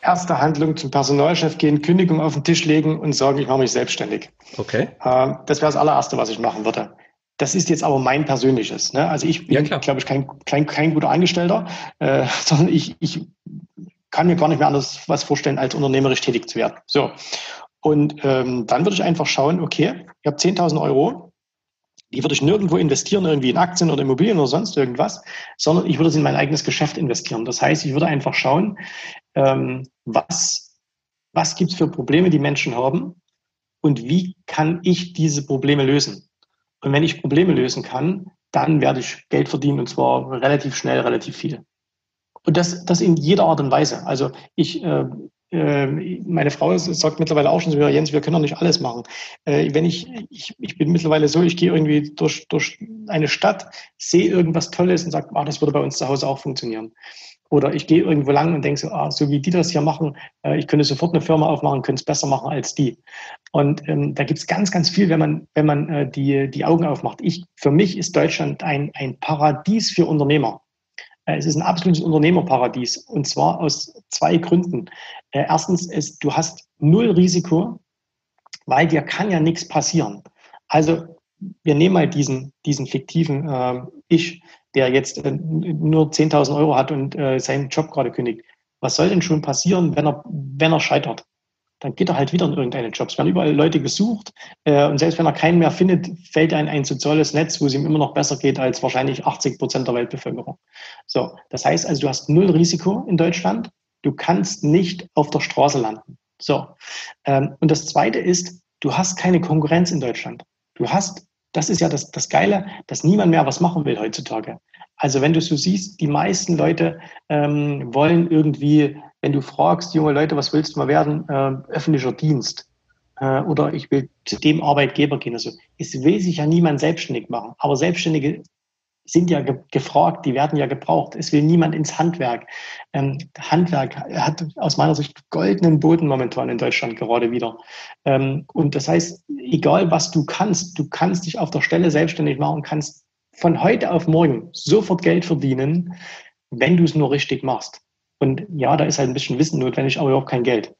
Erste Handlung zum Personalchef gehen, Kündigung auf den Tisch legen und sagen, ich mache mich selbstständig. Okay. Ähm, das wäre das allererste, was ich machen würde. Das ist jetzt aber mein persönliches. Ne? Also ich bin, ja, glaube ich, kein, kein, kein guter Angestellter, äh, sondern ich, ich kann mir gar nicht mehr anders was vorstellen, als unternehmerisch tätig zu werden. So. Und ähm, dann würde ich einfach schauen, okay, ich habe 10.000 Euro, die würde ich nirgendwo investieren, irgendwie in Aktien oder Immobilien oder sonst irgendwas, sondern ich würde sie in mein eigenes Geschäft investieren. Das heißt, ich würde einfach schauen, ähm, was, was gibt es für Probleme, die Menschen haben und wie kann ich diese Probleme lösen. Und wenn ich Probleme lösen kann, dann werde ich Geld verdienen und zwar relativ schnell, relativ viel. Und das, das in jeder Art und Weise. Also ich, äh, meine Frau sagt mittlerweile auch schon so, Jens, wir können doch nicht alles machen. Äh, wenn ich, ich, ich bin mittlerweile so, ich gehe irgendwie durch, durch eine Stadt, sehe irgendwas Tolles und sage, ah, das würde bei uns zu Hause auch funktionieren. Oder ich gehe irgendwo lang und denke so, ah, so wie die das hier machen, äh, ich könnte sofort eine Firma aufmachen, könnte es besser machen als die. Und ähm, da gibt es ganz, ganz viel, wenn man, wenn man äh, die, die Augen aufmacht. Ich, für mich ist Deutschland ein, ein Paradies für Unternehmer. Äh, es ist ein absolutes Unternehmerparadies und zwar aus zwei Gründen. Äh, erstens ist, du hast null Risiko, weil dir kann ja nichts passieren. Also wir nehmen mal diesen, diesen fiktiven äh, Ich, der jetzt äh, nur 10.000 Euro hat und äh, seinen Job gerade kündigt. Was soll denn schon passieren, wenn er, wenn er scheitert? Dann geht er halt wieder in irgendeine Jobs. Es werden überall Leute gesucht äh, und selbst wenn er keinen mehr findet, fällt er in ein soziales Netz, wo es ihm immer noch besser geht als wahrscheinlich 80 Prozent der Weltbevölkerung. So, das heißt also, du hast null Risiko in Deutschland. Du kannst nicht auf der Straße landen. So, ähm, und das Zweite ist, du hast keine Konkurrenz in Deutschland. Du hast, das ist ja das, das Geile, dass niemand mehr was machen will heutzutage. Also wenn du so siehst, die meisten Leute ähm, wollen irgendwie wenn du fragst, junge Leute, was willst du mal werden? Äh, öffentlicher Dienst. Äh, oder ich will zu dem Arbeitgeber gehen. Also es will sich ja niemand selbstständig machen. Aber Selbstständige sind ja ge gefragt, die werden ja gebraucht. Es will niemand ins Handwerk. Ähm, Handwerk hat aus meiner Sicht goldenen Boden momentan in Deutschland gerade wieder. Ähm, und das heißt, egal was du kannst, du kannst dich auf der Stelle selbstständig machen kannst von heute auf morgen sofort Geld verdienen, wenn du es nur richtig machst. Und ja, da ist halt ein bisschen Wissen notwendig, aber auch kein Geld.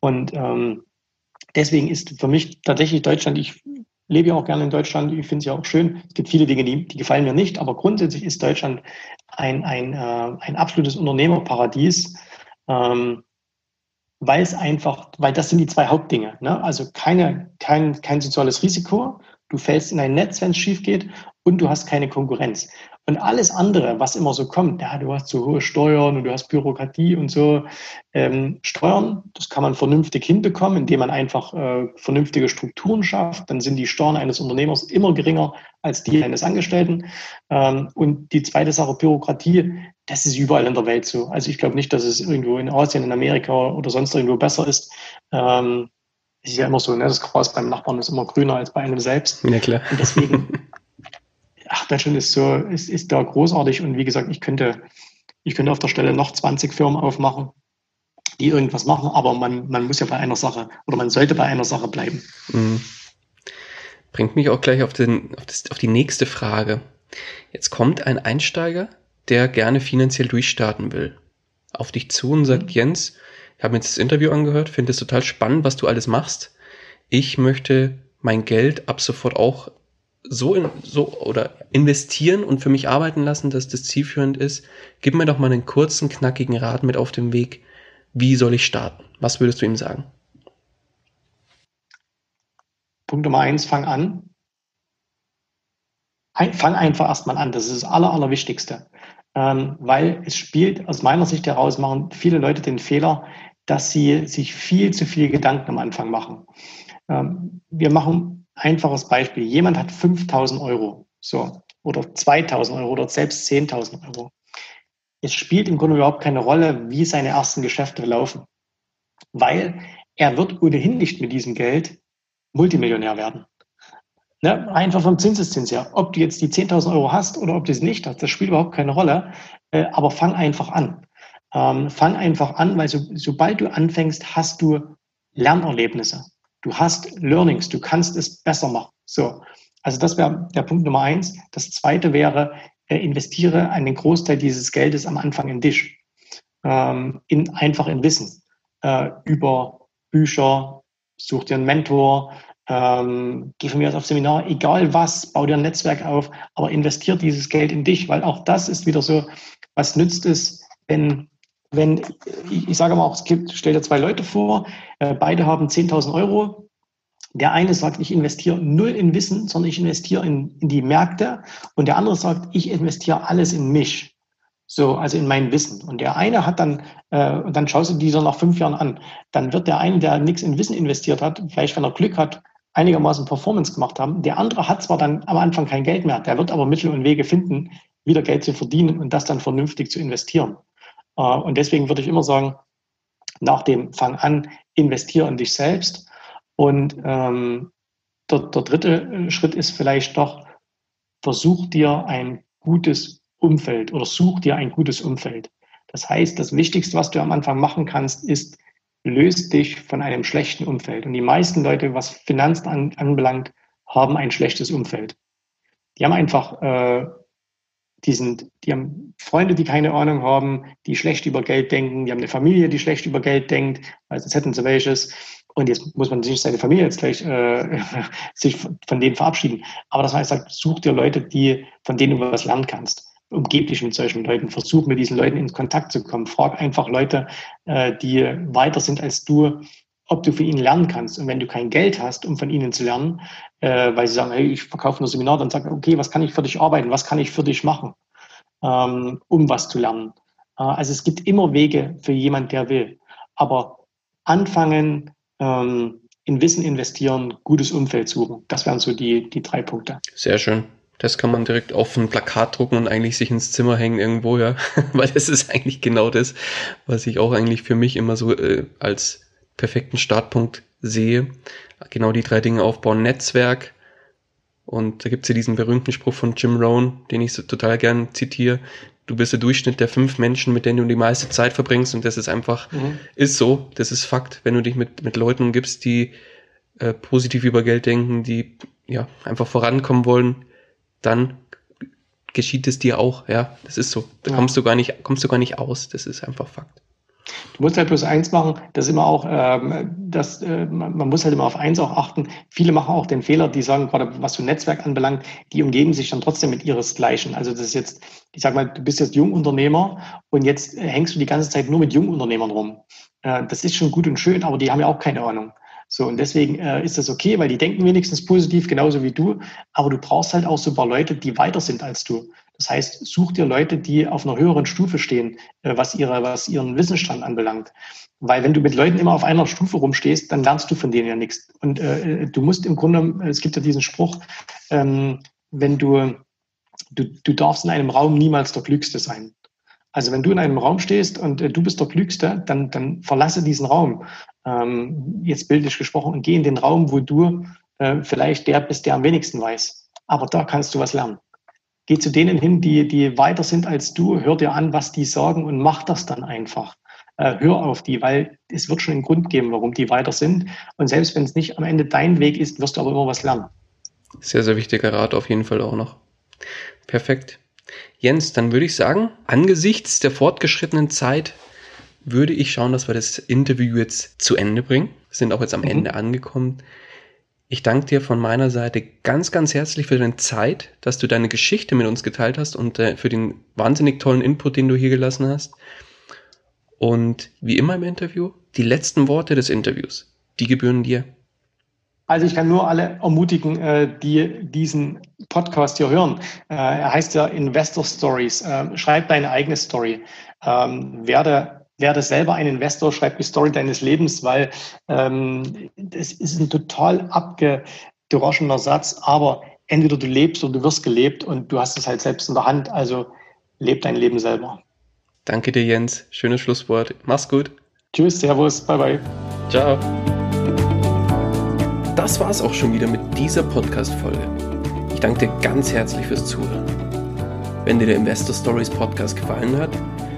Und ähm, deswegen ist für mich tatsächlich Deutschland, ich lebe ja auch gerne in Deutschland, ich finde es ja auch schön. Es gibt viele Dinge, die, die gefallen mir nicht, aber grundsätzlich ist Deutschland ein, ein, äh, ein absolutes Unternehmerparadies, ähm, weil es einfach, weil das sind die zwei Hauptdinge. Ne? Also keine, kein, kein soziales Risiko, du fällst in ein Netz, wenn es schief geht und du hast keine Konkurrenz. Und alles andere, was immer so kommt, ja, du hast so hohe Steuern und du hast Bürokratie und so. Ähm, Steuern, das kann man vernünftig hinbekommen, indem man einfach äh, vernünftige Strukturen schafft. Dann sind die Steuern eines Unternehmers immer geringer als die eines Angestellten. Ähm, und die zweite Sache, Bürokratie, das ist überall in der Welt so. Also ich glaube nicht, dass es irgendwo in Asien, in Amerika oder sonst irgendwo besser ist. Ähm, ist ja immer so, ne? das Gras beim Nachbarn ist immer grüner als bei einem selbst. Ja, klar. Und deswegen ach, Deutschland ist so, ist, ist da großartig und wie gesagt, ich könnte, ich könnte auf der Stelle noch 20 Firmen aufmachen, die irgendwas machen, aber man, man muss ja bei einer Sache oder man sollte bei einer Sache bleiben. Mhm. Bringt mich auch gleich auf, den, auf, das, auf die nächste Frage. Jetzt kommt ein Einsteiger, der gerne finanziell durchstarten will, auf dich zu und sagt, mhm. Jens, ich habe mir jetzt das Interview angehört, finde es total spannend, was du alles machst. Ich möchte mein Geld ab sofort auch so, in, so oder investieren und für mich arbeiten lassen, dass das zielführend ist. Gib mir doch mal einen kurzen, knackigen Rat mit auf dem Weg. Wie soll ich starten? Was würdest du ihm sagen? Punkt Nummer eins, fang an. Ein, fang einfach erstmal an. Das ist das Aller, Allerwichtigste. Ähm, weil es spielt, aus meiner Sicht heraus, machen viele Leute den Fehler, dass sie sich viel zu viel Gedanken am Anfang machen. Ähm, wir machen einfaches Beispiel. Jemand hat 5000 Euro, so, oder 2000 Euro oder selbst 10.000 Euro. Es spielt im Grunde überhaupt keine Rolle, wie seine ersten Geschäfte laufen, weil er wird ohnehin nicht mit diesem Geld Multimillionär werden. Ne? Einfach vom Zinseszins her. Ob du jetzt die 10.000 Euro hast oder ob du es nicht hast, das spielt überhaupt keine Rolle. Äh, aber fang einfach an. Ähm, fang einfach an, weil so, sobald du anfängst, hast du Lernerlebnisse. Du hast Learnings, du kannst es besser machen. So, also das wäre der Punkt Nummer eins. Das zweite wäre, äh, investiere einen Großteil dieses Geldes am Anfang in dich, ähm, in, einfach in Wissen äh, über Bücher, such dir einen Mentor, ähm, geh von mir aus auf Seminar, egal was, bau dir ein Netzwerk auf, aber investier dieses Geld in dich, weil auch das ist wieder so, was nützt es, wenn wenn, ich, sage mal auch, es gibt, stell dir zwei Leute vor, äh, beide haben 10.000 Euro. Der eine sagt, ich investiere null in Wissen, sondern ich investiere in, in die Märkte. Und der andere sagt, ich investiere alles in mich. So, also in mein Wissen. Und der eine hat dann, äh, und dann schaust du dieser nach fünf Jahren an, dann wird der eine, der nichts in Wissen investiert hat, vielleicht wenn er Glück hat, einigermaßen Performance gemacht haben. Der andere hat zwar dann am Anfang kein Geld mehr, der wird aber Mittel und Wege finden, wieder Geld zu verdienen und das dann vernünftig zu investieren. Äh, und deswegen würde ich immer sagen, nach dem Fang an, investiere in dich selbst. Und ähm, der, der dritte Schritt ist vielleicht doch, versuch dir ein gutes Umfeld oder such dir ein gutes Umfeld. Das heißt, das Wichtigste, was du am Anfang machen kannst, ist, löst dich von einem schlechten Umfeld. Und die meisten Leute, was Finanzen an, anbelangt, haben ein schlechtes Umfeld. Die haben einfach, äh, die sind, die haben Freunde, die keine Ahnung haben, die schlecht über Geld denken, die haben eine Familie, die schlecht über Geld denkt, also sonst hätten sie welches. Und jetzt muss man sich seine Familie jetzt gleich äh, sich von denen verabschieden. Aber das heißt, such dir Leute, die, von denen du was lernen kannst umgeb dich mit solchen Leuten, versuch mit diesen Leuten in Kontakt zu kommen. Frag einfach Leute, äh, die weiter sind als du, ob du von ihnen lernen kannst. Und wenn du kein Geld hast, um von ihnen zu lernen, äh, weil sie sagen, hey, ich verkaufe nur Seminar, dann sag, okay, was kann ich für dich arbeiten? Was kann ich für dich machen, ähm, um was zu lernen? Äh, also es gibt immer Wege für jemand, der will. Aber anfangen, ähm, in Wissen investieren, gutes Umfeld suchen. Das wären so die, die drei Punkte. Sehr schön. Das kann man direkt auf ein Plakat drucken und eigentlich sich ins Zimmer hängen irgendwo, ja. Weil das ist eigentlich genau das, was ich auch eigentlich für mich immer so äh, als perfekten Startpunkt sehe. Genau die drei Dinge aufbauen. Netzwerk. Und da gibt's ja diesen berühmten Spruch von Jim Rohn, den ich so total gern zitiere. Du bist der Durchschnitt der fünf Menschen, mit denen du die meiste Zeit verbringst. Und das ist einfach, mhm. ist so. Das ist Fakt. Wenn du dich mit, mit Leuten umgibst, die äh, positiv über Geld denken, die ja einfach vorankommen wollen, dann geschieht es dir auch, ja. Das ist so. Da ja. kommst du gar nicht, kommst du gar nicht aus. Das ist einfach Fakt. Du musst halt bloß eins machen, das immer auch, ähm, das, äh, man, muss halt immer auf eins auch achten. Viele machen auch den Fehler, die sagen, gerade was so Netzwerk anbelangt, die umgeben sich dann trotzdem mit ihresgleichen. Also das ist jetzt, ich sag mal, du bist jetzt Jungunternehmer und jetzt hängst du die ganze Zeit nur mit Jungunternehmern rum. Äh, das ist schon gut und schön, aber die haben ja auch keine Ahnung. So, und deswegen äh, ist das okay, weil die denken wenigstens positiv, genauso wie du. Aber du brauchst halt auch so ein paar Leute, die weiter sind als du. Das heißt, such dir Leute, die auf einer höheren Stufe stehen, äh, was, ihre, was ihren Wissensstand anbelangt. Weil wenn du mit Leuten immer auf einer Stufe rumstehst, dann lernst du von denen ja nichts. Und äh, du musst im Grunde, es gibt ja diesen Spruch, ähm, wenn du, du, du darfst in einem Raum niemals der Klügste sein. Also wenn du in einem Raum stehst und äh, du bist der Klügste, dann, dann verlasse diesen Raum ähm, jetzt bildlich gesprochen, und geh in den Raum, wo du äh, vielleicht der bist, der am wenigsten weiß. Aber da kannst du was lernen. Geh zu denen hin, die, die weiter sind als du, hör dir an, was die sagen und mach das dann einfach. Äh, hör auf die, weil es wird schon einen Grund geben, warum die weiter sind. Und selbst wenn es nicht am Ende dein Weg ist, wirst du aber immer was lernen. Sehr, sehr wichtiger Rat auf jeden Fall auch noch. Perfekt. Jens, dann würde ich sagen, angesichts der fortgeschrittenen Zeit würde ich schauen, dass wir das Interview jetzt zu Ende bringen. Wir sind auch jetzt am mhm. Ende angekommen. Ich danke dir von meiner Seite ganz, ganz herzlich für deine Zeit, dass du deine Geschichte mit uns geteilt hast und äh, für den wahnsinnig tollen Input, den du hier gelassen hast. Und wie immer im Interview, die letzten Worte des Interviews, die gebühren dir. Also ich kann nur alle ermutigen, äh, die diesen Podcast hier hören. Äh, er heißt ja Investor Stories. Schreib deine eigene Story. Ähm, werde werde selber ein Investor, schreib die Story deines Lebens, weil ähm, das ist ein total abgedroschener Satz, aber entweder du lebst oder du wirst gelebt und du hast es halt selbst in der Hand, also leb dein Leben selber. Danke dir, Jens. Schönes Schlusswort. Mach's gut. Tschüss, Servus, bye bye. Ciao. Das war's auch schon wieder mit dieser Podcast-Folge. Ich danke dir ganz herzlich fürs Zuhören. Wenn dir der Investor Stories Podcast gefallen hat,